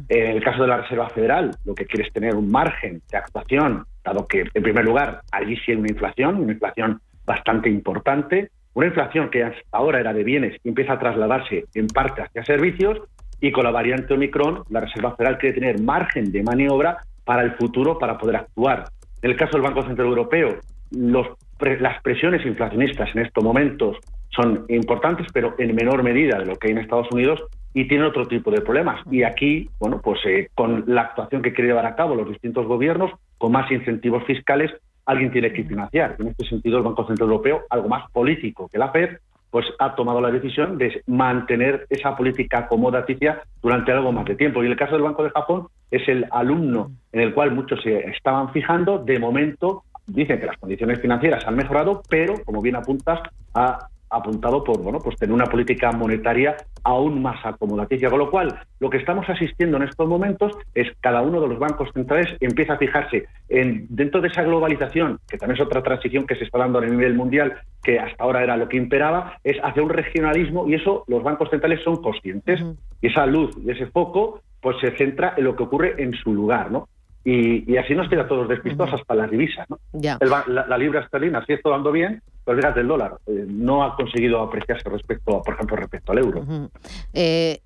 En el caso de la Reserva Federal, lo que quiere es tener un margen de actuación, dado que, en primer lugar, allí sí hay una inflación, una inflación bastante importante, una inflación que hasta ahora era de bienes y empieza a trasladarse en parte hacia servicios, y con la variante Omicron, la Reserva Federal quiere tener margen de maniobra para el futuro para poder actuar. En el caso del Banco Central Europeo, las presiones inflacionistas en estos momentos son importantes, pero en menor medida de lo que hay en Estados Unidos y tienen otro tipo de problemas. Y aquí, bueno, pues eh, con la actuación que quiere llevar a cabo los distintos gobiernos, con más incentivos fiscales, alguien tiene que financiar. En este sentido, el Banco Central Europeo, algo más político que la FED, pues ha tomado la decisión de mantener esa política acomodaticia durante algo más de tiempo. Y el caso del Banco de Japón es el alumno en el cual muchos se estaban fijando. De momento dicen que las condiciones financieras han mejorado, pero, como bien apuntas, ha apuntado por bueno pues tener una política monetaria aún más acomodaticia con lo cual lo que estamos asistiendo en estos momentos es cada uno de los bancos centrales empieza a fijarse en dentro de esa globalización que también es otra transición que se está dando a nivel mundial que hasta ahora era lo que imperaba es hacia un regionalismo y eso los bancos centrales son conscientes. Y esa luz y ese foco pues se centra en lo que ocurre en su lugar no y, así nos queda todos despistados hasta las divisas. ¿no? la, libra esterlina sigue está dando bien, pero fíjate, el dólar eh, no ha conseguido apreciarse respecto, por ejemplo, respecto al euro. Eh,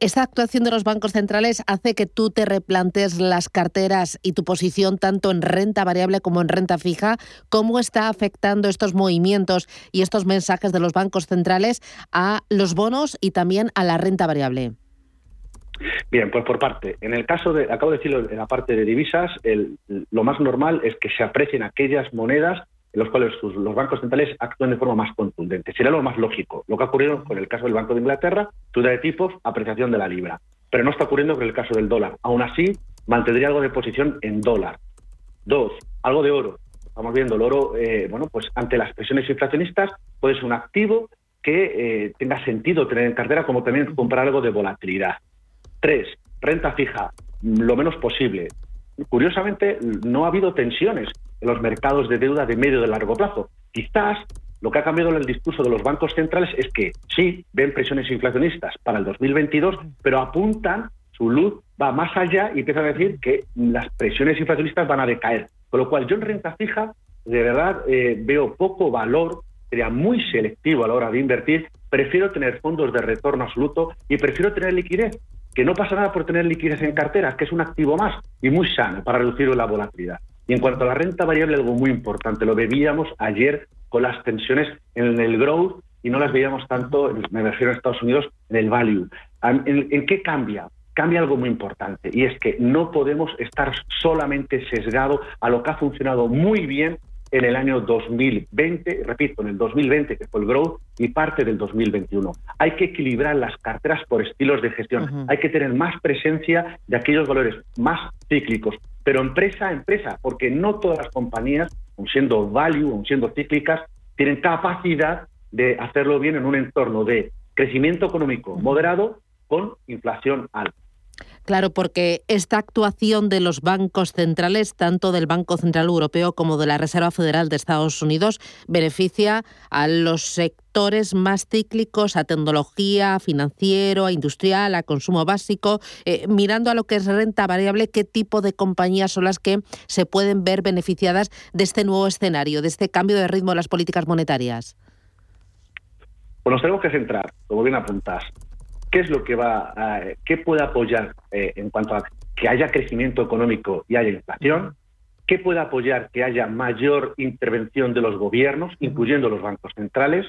Esta actuación de los bancos centrales hace que tú te replantes las carteras y tu posición tanto en renta variable como en renta fija. ¿Cómo está afectando estos movimientos y estos mensajes de los bancos centrales a los bonos y también a la renta variable? Bien, pues por parte. En el caso de, acabo de decirlo en la parte de divisas, lo más normal es que se aprecien aquellas monedas en las cuales los bancos centrales actúan de forma más contundente. Sería lo más lógico. Lo que ha ocurrido con el caso del Banco de Inglaterra, subida de tipos, apreciación de la libra. Pero no está ocurriendo con el caso del dólar. Aún así, mantendría algo de posición en dólar. Dos, algo de oro. Estamos viendo el oro, eh, bueno, pues ante las presiones inflacionistas puede ser un activo que eh, tenga sentido tener en cartera, como también comprar algo de volatilidad. Tres, renta fija, lo menos posible. Curiosamente, no ha habido tensiones en los mercados de deuda de medio y de largo plazo. Quizás lo que ha cambiado en el discurso de los bancos centrales es que sí, ven presiones inflacionistas para el 2022, pero apuntan, su luz va más allá y empiezan a decir que las presiones inflacionistas van a decaer. Con lo cual, yo en renta fija, de verdad, eh, veo poco valor, sería muy selectivo a la hora de invertir, prefiero tener fondos de retorno absoluto y prefiero tener liquidez que no pasa nada por tener liquidez en cartera, que es un activo más y muy sano para reducir la volatilidad. Y en cuanto a la renta variable, algo muy importante, lo veíamos ayer con las tensiones en el growth y no las veíamos tanto, me refiero a Estados Unidos, en el value. ¿En, qué cambia? Cambia algo muy importante y es que no podemos estar solamente sesgados a lo que ha funcionado muy bien en el año 2020, repito, en el 2020, que fue el growth, y parte del 2021. Hay que equilibrar las carteras por estilos de gestión. Hay que tener más presencia de aquellos valores más cíclicos, pero empresa a empresa, porque no todas las compañías, aun siendo value, aun siendo cíclicas, tienen capacidad de hacerlo bien en un entorno de crecimiento económico moderado con inflación alta. Claro, porque esta actuación de los bancos centrales, tanto del Banco Central Europeo como de la Reserva Federal de Estados Unidos, beneficia a los sectores más cíclicos, a tecnología, financiero, a industrial, a consumo básico. Eh, mirando a lo que es renta variable, ¿qué tipo de compañías son las que se pueden ver beneficiadas de este nuevo escenario, de este cambio de ritmo de las políticas monetarias? Pues nos tenemos que centrar, como bien apuntás, ¿Qué es lo que va, a, qué puede apoyar eh, en cuanto a que haya crecimiento económico y haya inflación? ¿Qué puede apoyar que haya mayor intervención de los gobiernos, incluyendo los bancos centrales?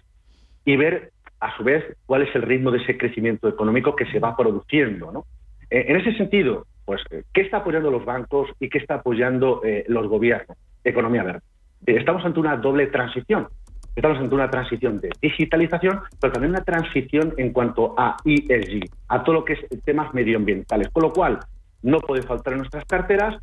Y ver, a su vez, cuál es el ritmo de ese crecimiento económico que se va produciendo. ¿no? Eh, en ese sentido, pues, ¿qué está apoyando los bancos y qué está apoyando eh, los gobiernos? Economía verde. Estamos ante una doble transición. Estamos ante una transición de digitalización, pero también una transición en cuanto a ESG, a todo lo que es temas medioambientales. Con lo cual, no puede faltar en nuestras carteras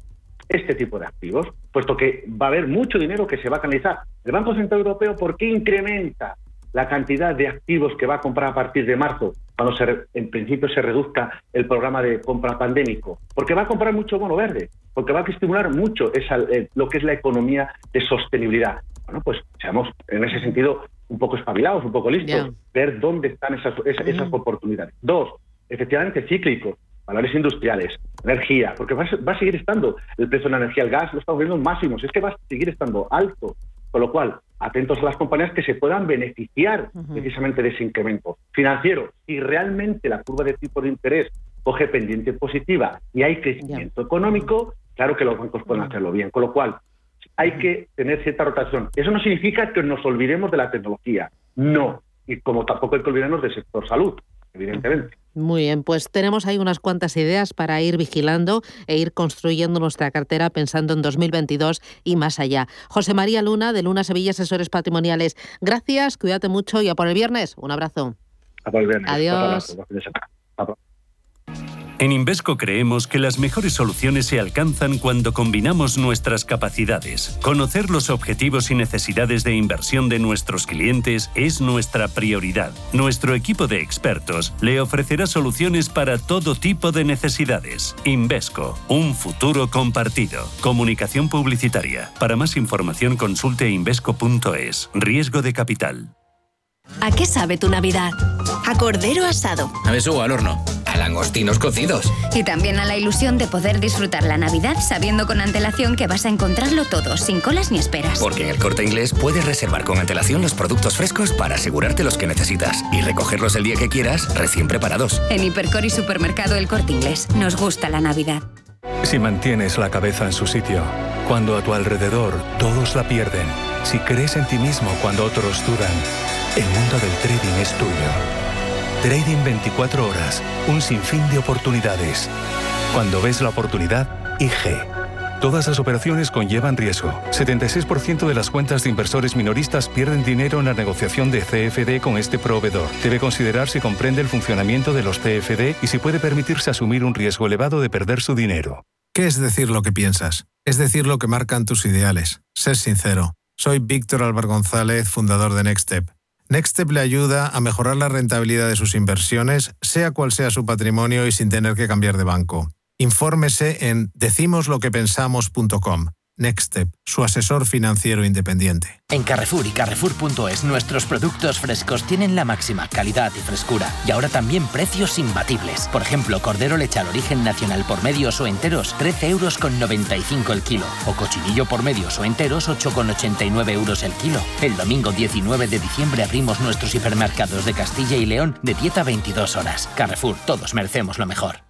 este tipo de activos, puesto que va a haber mucho dinero que se va a canalizar. El Banco Central Europeo, ¿por qué incrementa la cantidad de activos que va a comprar a partir de marzo, cuando se, en principio se reduzca el programa de compra pandémico? Porque va a comprar mucho bono verde, porque va a estimular mucho esa, eh, lo que es la economía de sostenibilidad bueno, pues seamos en ese sentido un poco espabilados, un poco listos, ver dónde están esas, esas, oportunidades. Dos, efectivamente cíclicos, valores industriales, energía, porque va a, seguir estando el precio de la energía, el gas, lo estamos viendo en máximos, es que va a seguir estando alto. Con lo cual, atentos a las compañías que se puedan beneficiar precisamente de ese incremento financiero. Si realmente la curva de tipo de interés coge pendiente positiva y hay crecimiento económico, claro que los bancos pueden hacerlo bien. Con lo cual, hay que tener cierta rotación. Eso no significa que nos olvidemos de la tecnología, no. Y como tampoco hay que olvidarnos del sector salud, evidentemente. Muy bien, pues tenemos ahí unas cuantas ideas para ir vigilando e ir construyendo nuestra cartera pensando en 2022 y más allá. José María Luna, de Luna Sevilla Asesores Patrimoniales, gracias, cuídate mucho y a por el viernes. Un abrazo. A por el viernes. Adiós. En Invesco creemos que las mejores soluciones se alcanzan cuando combinamos nuestras capacidades. Conocer los objetivos y necesidades de inversión de nuestros clientes es nuestra prioridad. Nuestro equipo de expertos le ofrecerá soluciones para todo tipo de necesidades. Invesco, un futuro compartido. Comunicación publicitaria. Para más información consulte invesco.es. Riesgo de capital. ¿A qué sabe tu Navidad? A cordero asado. A beso al horno langostinos cocidos. Y también a la ilusión de poder disfrutar la Navidad sabiendo con antelación que vas a encontrarlo todo, sin colas ni esperas. Porque en el corte inglés puedes reservar con antelación los productos frescos para asegurarte los que necesitas y recogerlos el día que quieras, recién preparados. En Hipercor y Supermercado El Corte Inglés, nos gusta la Navidad. Si mantienes la cabeza en su sitio, cuando a tu alrededor todos la pierden, si crees en ti mismo cuando otros dudan, el mundo del trading es tuyo. Trading 24 horas, un sinfín de oportunidades. Cuando ves la oportunidad, IG. Todas las operaciones conllevan riesgo. 76% de las cuentas de inversores minoristas pierden dinero en la negociación de CFD con este proveedor. Debe considerar si comprende el funcionamiento de los CFD y si puede permitirse asumir un riesgo elevado de perder su dinero. ¿Qué es decir lo que piensas? Es decir lo que marcan tus ideales. Ser sincero. Soy Víctor Álvaro González, fundador de Nextstep. Nextstep le ayuda a mejorar la rentabilidad de sus inversiones, sea cual sea su patrimonio y sin tener que cambiar de banco. Infórmese en decimosloquepensamos.com. Nextstep, su asesor financiero independiente. En Carrefour y Carrefour.es nuestros productos frescos tienen la máxima calidad y frescura y ahora también precios imbatibles. Por ejemplo, cordero leche al origen nacional por medios o enteros 13 euros con 95 el kilo o cochinillo por medios o enteros 8,89 euros el kilo. El domingo 19 de diciembre abrimos nuestros hipermercados de Castilla y León de 10 a 22 horas. Carrefour, todos merecemos lo mejor.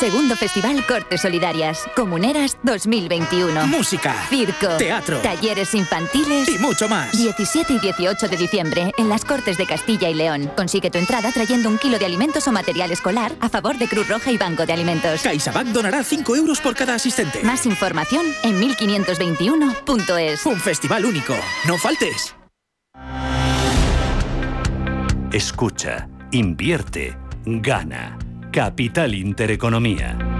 Segundo Festival Cortes Solidarias. Comuneras 2021. Música. Circo. Teatro. Talleres infantiles. Y mucho más. 17 y 18 de diciembre en las Cortes de Castilla y León. Consigue tu entrada trayendo un kilo de alimentos o material escolar a favor de Cruz Roja y Banco de Alimentos. CaixaBank donará 5 euros por cada asistente. Más información en 1521.es. Un festival único. No faltes. Escucha, invierte, gana. Capital Intereconomía.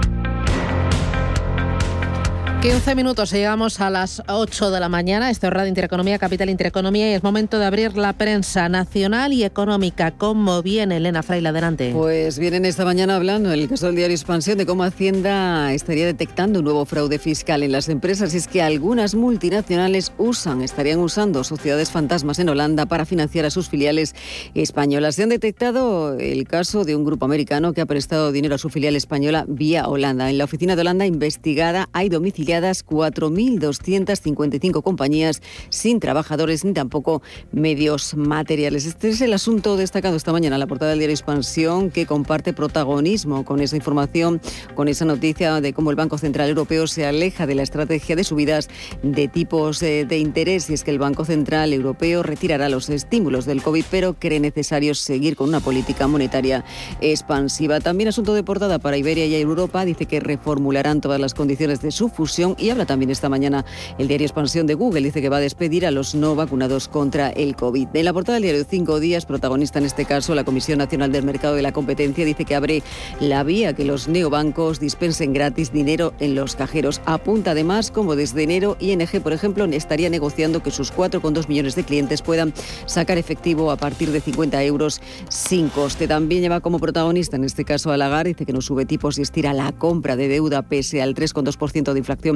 15 minutos, llegamos a las 8 de la mañana. Esto es Radio Intereconomía, Capital Intereconomía y es momento de abrir la prensa nacional y económica. ¿Cómo viene Elena Fraile? Adelante. Pues vienen esta mañana hablando en el caso del diario Expansión de cómo Hacienda estaría detectando un nuevo fraude fiscal en las empresas. Y es que algunas multinacionales usan, estarían usando sociedades fantasmas en Holanda para financiar a sus filiales españolas. Se han detectado el caso de un grupo americano que ha prestado dinero a su filial española vía Holanda. En la oficina de Holanda investigada hay domiciliados 4.255 compañías sin trabajadores ni tampoco medios materiales. Este es el asunto destacado esta mañana en la portada del diario Expansión que comparte protagonismo con esa información, con esa noticia de cómo el Banco Central Europeo se aleja de la estrategia de subidas de tipos eh, de interés y es que el Banco Central Europeo retirará los estímulos del COVID pero cree necesario seguir con una política monetaria expansiva. También asunto de portada para Iberia y Europa dice que reformularán todas las condiciones de su fusión y habla también esta mañana el diario Expansión de Google. Dice que va a despedir a los no vacunados contra el COVID. En la portada del diario Cinco Días, protagonista en este caso, la Comisión Nacional del Mercado de la Competencia dice que abre la vía que los neobancos dispensen gratis dinero en los cajeros. Apunta además como desde enero ING, por ejemplo, estaría negociando que sus 4,2 millones de clientes puedan sacar efectivo a partir de 50 euros sin coste. También lleva como protagonista en este caso a Lagarde, dice que no sube tipos y estira la compra de deuda pese al 3,2% de inflación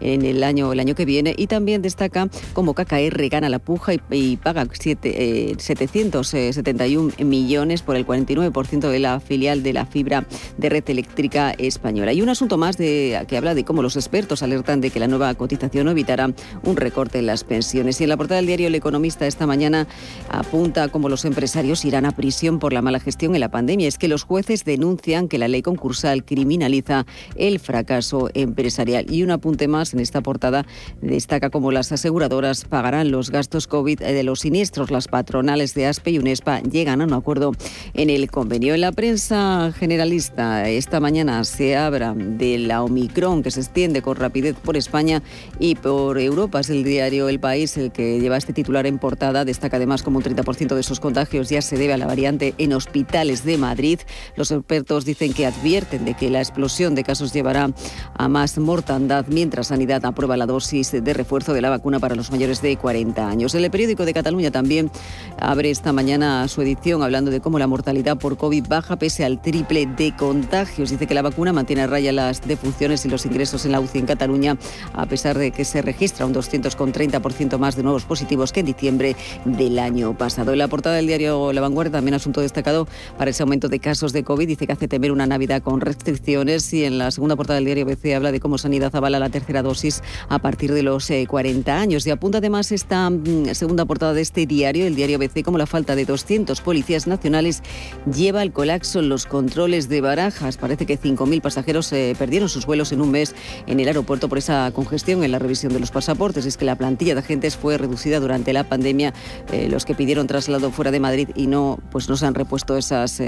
en el año, el año que viene y también destaca cómo KKR gana la puja y, paga 771 eh, millones por el 49% de la filial de la fibra de red eléctrica española. Y un asunto más de, que habla de cómo los expertos alertan de que la nueva cotización evitará un recorte en las pensiones. Y en la portada del diario El Economista esta mañana apunta cómo los empresarios irán a prisión por la mala gestión en la pandemia. Es que los jueces denuncian que la ley concursal criminaliza el fracaso empresarial. Y una apunte más en esta portada destaca cómo las aseguradoras pagarán los gastos COVID de los siniestros. Las patronales de ASPE y UNESPA llegan a un acuerdo en el convenio. En la prensa generalista esta mañana se habla de la Omicron que se extiende con rapidez por España y por Europa. Es el diario El País el que lleva este titular en portada. Destaca además como un 30% de esos contagios ya se debe a la variante en hospitales de Madrid. Los expertos dicen que advierten de que la explosión de casos llevará a más mortandad mientras Sanidad aprueba la dosis de refuerzo de la vacuna para los mayores de 40 años. El periódico de Cataluña también abre esta mañana su edición hablando de cómo la mortalidad por COVID baja pese al triple de contagios. Dice que la vacuna mantiene a raya las defunciones y los ingresos en la UCI en Cataluña, a pesar de que se registra un 230% más de nuevos positivos que en diciembre del año pasado. En la portada del diario La Vanguardia, también asunto destacado para ese aumento de casos de COVID, dice que hace temer una Navidad con restricciones y en la segunda portada del diario BC habla de cómo Sanidad avala la tercera dosis a partir de los 40 eh, años. Y apunta además esta mm, segunda portada de este diario, el diario BC, como la falta de 200 policías nacionales lleva al colapso en los controles de barajas. Parece que 5.000 pasajeros eh, perdieron sus vuelos en un mes en el aeropuerto por esa congestión en la revisión de los pasaportes. Es que la plantilla de agentes fue reducida durante la pandemia. Eh, los que pidieron traslado fuera de Madrid y no, pues no se han repuesto esas,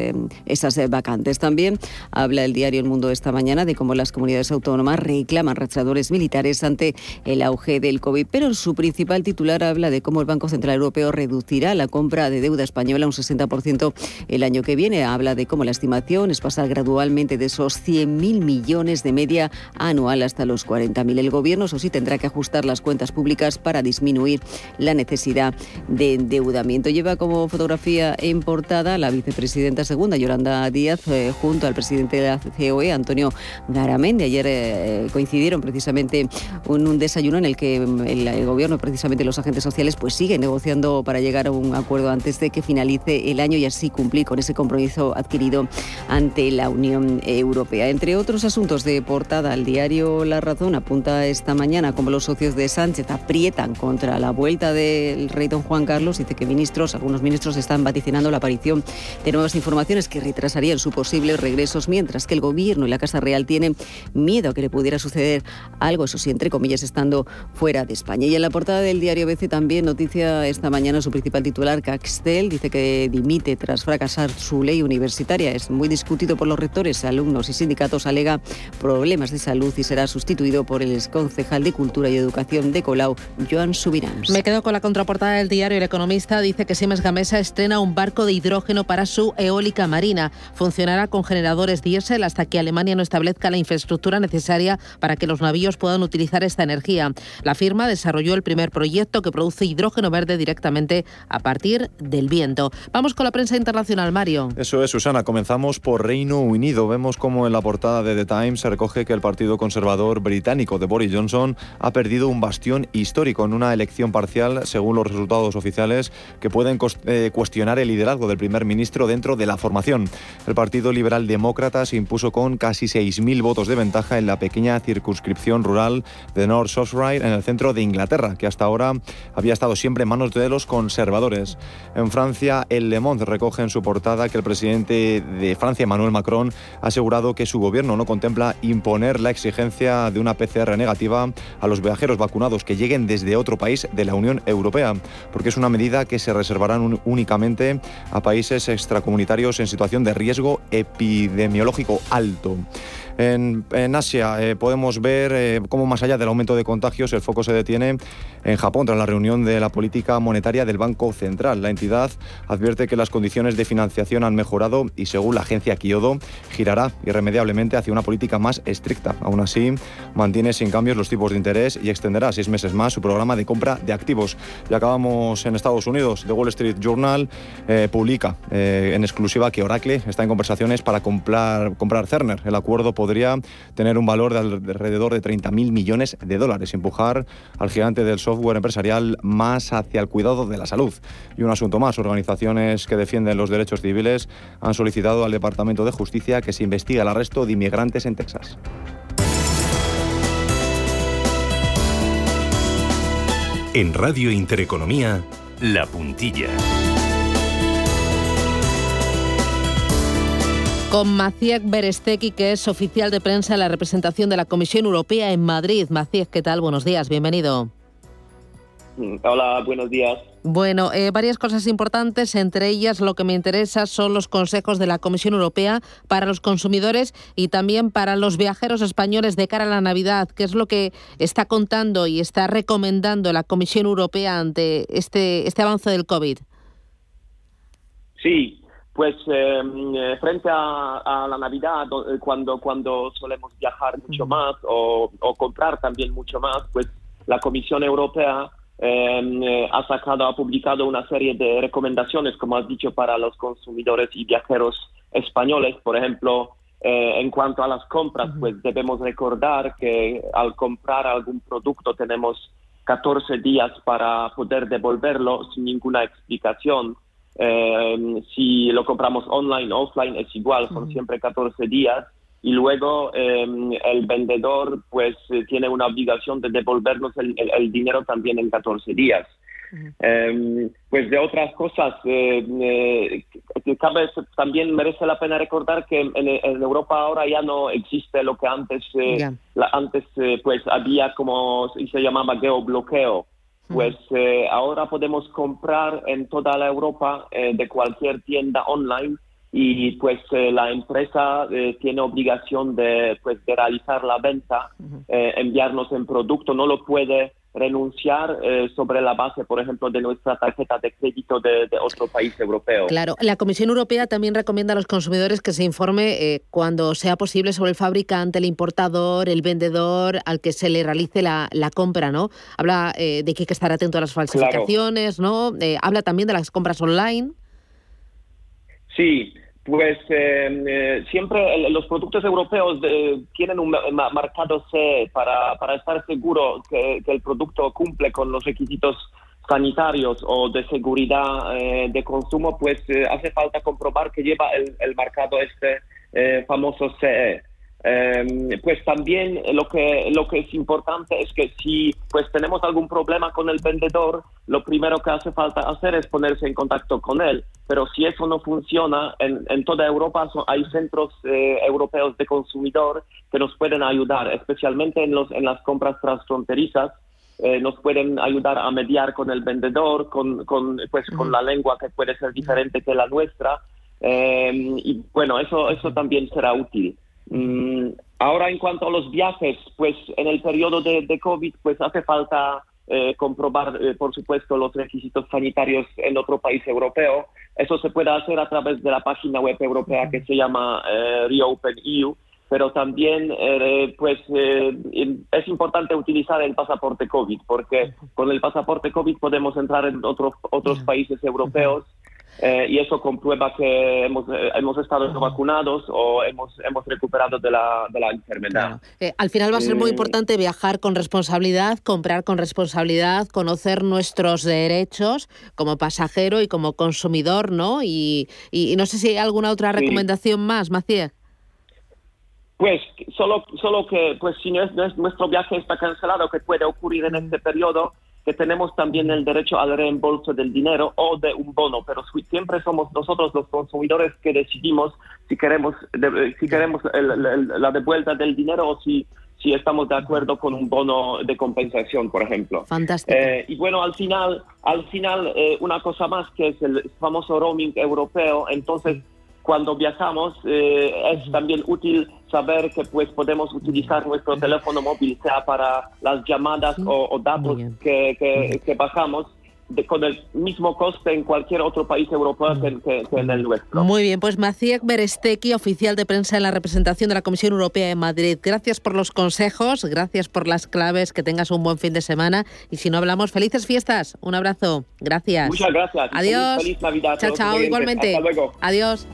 esas vacantes. También habla el diario El Mundo esta mañana de cómo las comunidades autónomas reclaman rastreadores militares ante el auge del COVID, pero su principal titular habla de cómo el Banco Central Europeo reducirá la compra de deuda española un 60% el año que viene. Habla de cómo la estimación es pasar gradualmente de esos 100.000 millones de media anual hasta los 40.000. El gobierno, eso sí, tendrá que ajustar las cuentas públicas para disminuir la necesidad de endeudamiento. Lleva como fotografía en portada la vicepresidenta segunda, Yolanda Díaz, eh, junto al presidente de la COE, Antonio Garamendi. Ayer eh, coincidieron precisamente en un desayuno en el que el, gobierno, precisamente los agentes sociales, pues sigue negociando para llegar a un acuerdo antes de que finalice el año y así cumplir con ese compromiso adquirido ante la Unión Europea. Entre otros asuntos de portada, el diario La Razón apunta esta mañana como los socios de Sánchez aprietan contra la vuelta del rey don Juan Carlos. Dice que ministros, algunos ministros están vaticinando la aparición de nuevas informaciones que retrasarían su posible regresos, mientras que el gobierno y la Casa Real tienen miedo a que le pudiera suceder algo, eso sí, entre comillas, estando fuera de España. Y en la portada del diario BC también noticia esta mañana su principal titular, Caxtel, dice que dimite tras fracasar su ley universitaria. Es muy discutido por los rectores, alumnos y sindicatos, alega problemas de salud y será sustituido por el exconcejal de Cultura y Educación de Colau, Joan Subirán. Me quedo con la contraportada del diario El Economista. Dice que Siemens Gamesa estrena un barco de hidrógeno para su eólica marina. Funcionará con generadores diésel hasta que Alemania no establezca la infraestructura necesaria para que los navíos puedan utilizar esta energía. La firma desarrolló el primer proyecto que produce hidrógeno verde directamente a partir del viento. Vamos con la prensa internacional, Mario. Eso es, Susana. Comenzamos por Reino Unido. Vemos como en la portada de The Times se recoge que el Partido Conservador británico de Boris Johnson ha perdido un bastión histórico en una elección parcial, según los resultados oficiales, que pueden eh, cuestionar el liderazgo del primer ministro dentro de la formación. El Partido Liberal Demócrata se impuso con casi 6.000 votos de ventaja en la pequeña circunscripción rural de North Shropshire, en el centro de Inglaterra, que hasta ahora había estado siempre en manos de los conservadores. En Francia, el Le Monde recoge en su portada que el presidente de Francia, Emmanuel Macron, ha asegurado que su gobierno no contempla imponer la exigencia de una PCR negativa a los viajeros vacunados que lleguen desde otro país de la Unión Europea, porque es una medida que se reservarán únicamente a países extracomunitarios en situación de riesgo epidemiológico alto. En, Asia eh, podemos ver eh, cómo más allá del aumento de contagios el foco se detiene en Japón tras la reunión de la política monetaria del Banco Central. La entidad advierte que las condiciones de financiación han mejorado y según la agencia Kyodo girará irremediablemente hacia una política más estricta. Aún así, mantiene sin cambios los tipos de interés y extenderá seis meses más su programa de compra de activos. Y acabamos en Estados Unidos. The Wall Street Journal eh, publica en exclusiva que Oracle está en conversaciones para comprar, comprar Cerner. El acuerdo podría tener un valor de alrededor de 30.000 millones de dólares, empujar al gigante del software empresarial más hacia el cuidado de la salud. Y un asunto más, organizaciones que defienden los derechos civiles han solicitado al Departamento de Justicia que se investigue el arresto de inmigrantes en Texas. En Radio Intereconomía, La Puntilla. Con Maciek Beresteki, que es oficial de prensa en la representación de la Comisión Europea en Madrid. Maciek, ¿qué tal? Buenos días, bienvenido. <laughs> Hola, buenos días. Bueno, eh, varias cosas importantes, entre ellas lo que me interesa son los consejos de la Comisión Europea para los consumidores y también para los viajeros españoles de cara a la Navidad. ¿Qué es lo que está contando y está recomendando la Comisión Europea ante este, este avance del COVID? Sí, pues em, eh, frente a, la Navidad, eh, cuando, cuando solemos viajar mucho más o, comprar también mucho más, pues la Comisión Europea eh, ha sacado, ha publicado una serie de recomendaciones, como has dicho, para los consumidores y viajeros españoles. Por ejemplo, en cuanto a las compras, pues debemos recordar que al comprar algún producto tenemos 14 días para poder devolverlo sin ninguna explicación. Eh, si lo compramos online o offline es igual, son siempre 14 días. Y luego em, el vendedor pues eh, tiene una obligación de devolvernos el, dinero también en 14 días. Em, pues de otras cosas, eh, cabe, también merece la pena recordar que en, Europa ahora ya no existe lo que antes, antes pues había como se llamaba geobloqueo. Pues eh, ahora podemos comprar en toda la Europa eh, de cualquier tienda online y pues eh, la empresa tiene obligación de, pues, de realizar la venta, enviarnos el producto, no lo puede renunciar eh, sobre la base, por ejemplo, de nuestra tarjeta de crédito de, otro país europeo. Claro, la Comisión Europea también recomienda a los consumidores que se informe eh, cuando sea posible sobre el fabricante, el importador, el vendedor al que se le realice la, compra, ¿no? Habla eh, de que hay que estar atento a las falsificaciones, ¿no? habla también de las compras online. Sí, pues em, eh, siempre los productos europeos tienen un marcado C para, para estar seguro que, el producto cumple con los requisitos sanitarios o de seguridad eh, de consumo, pues eh, hace falta comprobar que lleva el, el marcado este famoso CE. Em, pues también lo que, lo que es importante es que si pues tenemos algún problema con el vendedor, lo primero que hace falta hacer es ponerse en contacto con él. Pero si eso no funciona, en, en toda Europa hay centros eh, europeos de consumidor que nos pueden ayudar, especialmente en, los, en las compras transfronterizas. Eh, nos pueden ayudar a mediar con el vendedor, con, con, pues, con la lengua que puede ser diferente que la nuestra. Em, y bueno, eso, eso también será útil. Mm, ahora, en cuanto a los viajes, pues en el periodo de, COVID, pues hace falta eh, comprobar, eh, por supuesto, los requisitos sanitarios en otro país europeo. Eso se puede hacer a través de la página web europea que se llama eh, Reopen EU, pero también pues es importante utilizar el pasaporte COVID, porque con el pasaporte COVID podemos entrar en otros otros países europeos eh, y eso comprueba que hemos, eh, hemos estado vacunados o hemos, hemos recuperado de la, de la enfermedad. Eh, al final va a ser muy importante viajar con responsabilidad, comprar con responsabilidad, conocer nuestros derechos como pasajero y como consumidor, ¿no? Y, y, no sé si hay alguna otra recomendación más, Maciel. Pues solo, solo que pues si no es, nuestro viaje está cancelado, que puede ocurrir en este periodo, que tenemos también el derecho al reembolso del dinero o de un bono, pero siempre somos nosotros los consumidores que decidimos si queremos si queremos la devuelta del dinero o si si estamos de acuerdo con un bono de compensación, por ejemplo. Fantástico. Eh, y bueno, al final, al final eh, una cosa más que es el famoso roaming europeo, entonces cuando viajamos eh, es también útil saber que pues podemos utilizar nuestro teléfono móvil sea para las llamadas o, datos que, que, bajamos con el mismo coste en cualquier otro país europeo que, en el nuestro. Muy bien, pues Maciek Beresteki, oficial de prensa en la representación de la Comisión Europea en Madrid. Gracias por los consejos, gracias por las claves, que tengas un buen fin de semana y si no hablamos, felices fiestas. Un abrazo. Gracias. Muchas gracias. Adiós. Feliz, Navidad. Chao, chao, igualmente. Hasta luego. Adiós.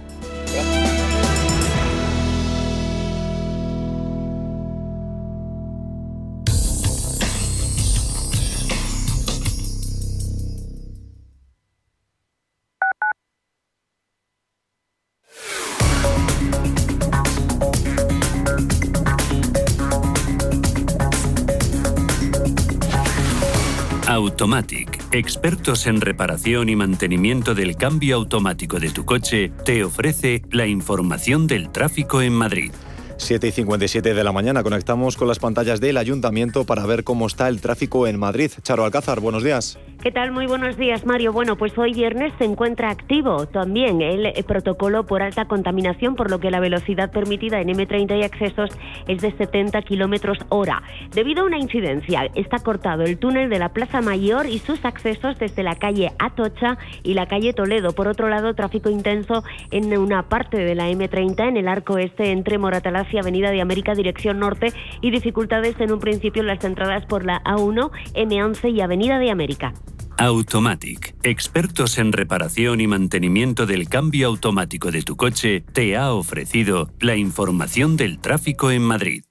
Automatic expertos en reparación y mantenimiento del cambio automático de tu coche, te ofrece la información del tráfico en Madrid. 7 y 57 de la mañana conectamos con las pantallas del ayuntamiento para ver cómo está el tráfico en Madrid. Charo Alcázar, buenos días. ¿Qué tal? Muy buenos días, Mario. Bueno, pues hoy viernes se encuentra activo también el eh, protocolo por alta contaminación, por lo que la velocidad permitida en M30 y accesos es de 70 kilómetros hora. Debido a una incidencia, está cortado el túnel de la Plaza Mayor y sus accesos desde la calle Atocha y la calle Toledo. Por otro lado, tráfico intenso en una parte de la M30 en el arco este entre Moratalaz y Avenida de América, dirección norte, y dificultades en un principio en las entradas por la A1, M11 y Avenida de América. Automatic, expertos en reparación y mantenimiento del cambio automático de tu coche, te ha ofrecido la información del tráfico en Madrid.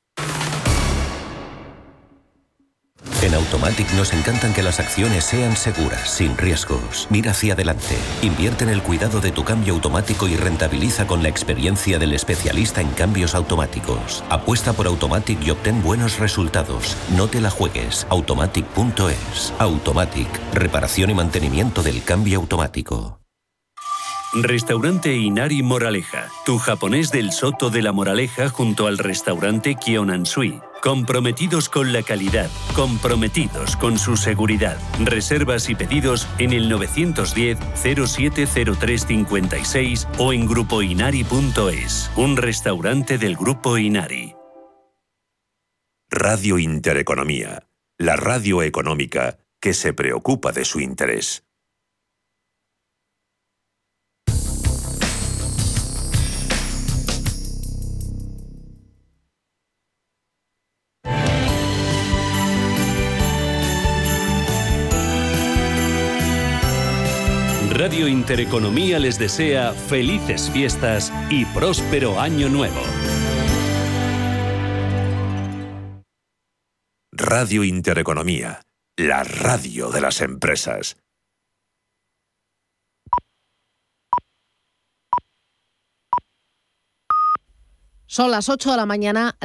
En Automatic nos encantan que las acciones sean seguras, sin riesgos. Mira hacia adelante. Invierte en el cuidado de tu cambio automático y rentabiliza con la experiencia del especialista en cambios automáticos. Apuesta por Automatic y obtén buenos resultados. No te la juegues. Automatic.es. Automatic. Reparación y mantenimiento del cambio automático. Restaurante Inari Moraleja, tu japonés del Soto de la Moraleja junto al restaurante Kionansui. Comprometidos con la calidad, comprometidos con su seguridad. Reservas y pedidos en el 910-070356 o en grupoinari.es, un restaurante del Grupo Inari. Radio Intereconomía, la radio económica que se preocupa de su interés. Radio Intereconomía les desea felices fiestas y próspero año nuevo. Radio Intereconomía, la radio de las empresas. Son las 8 de la mañana.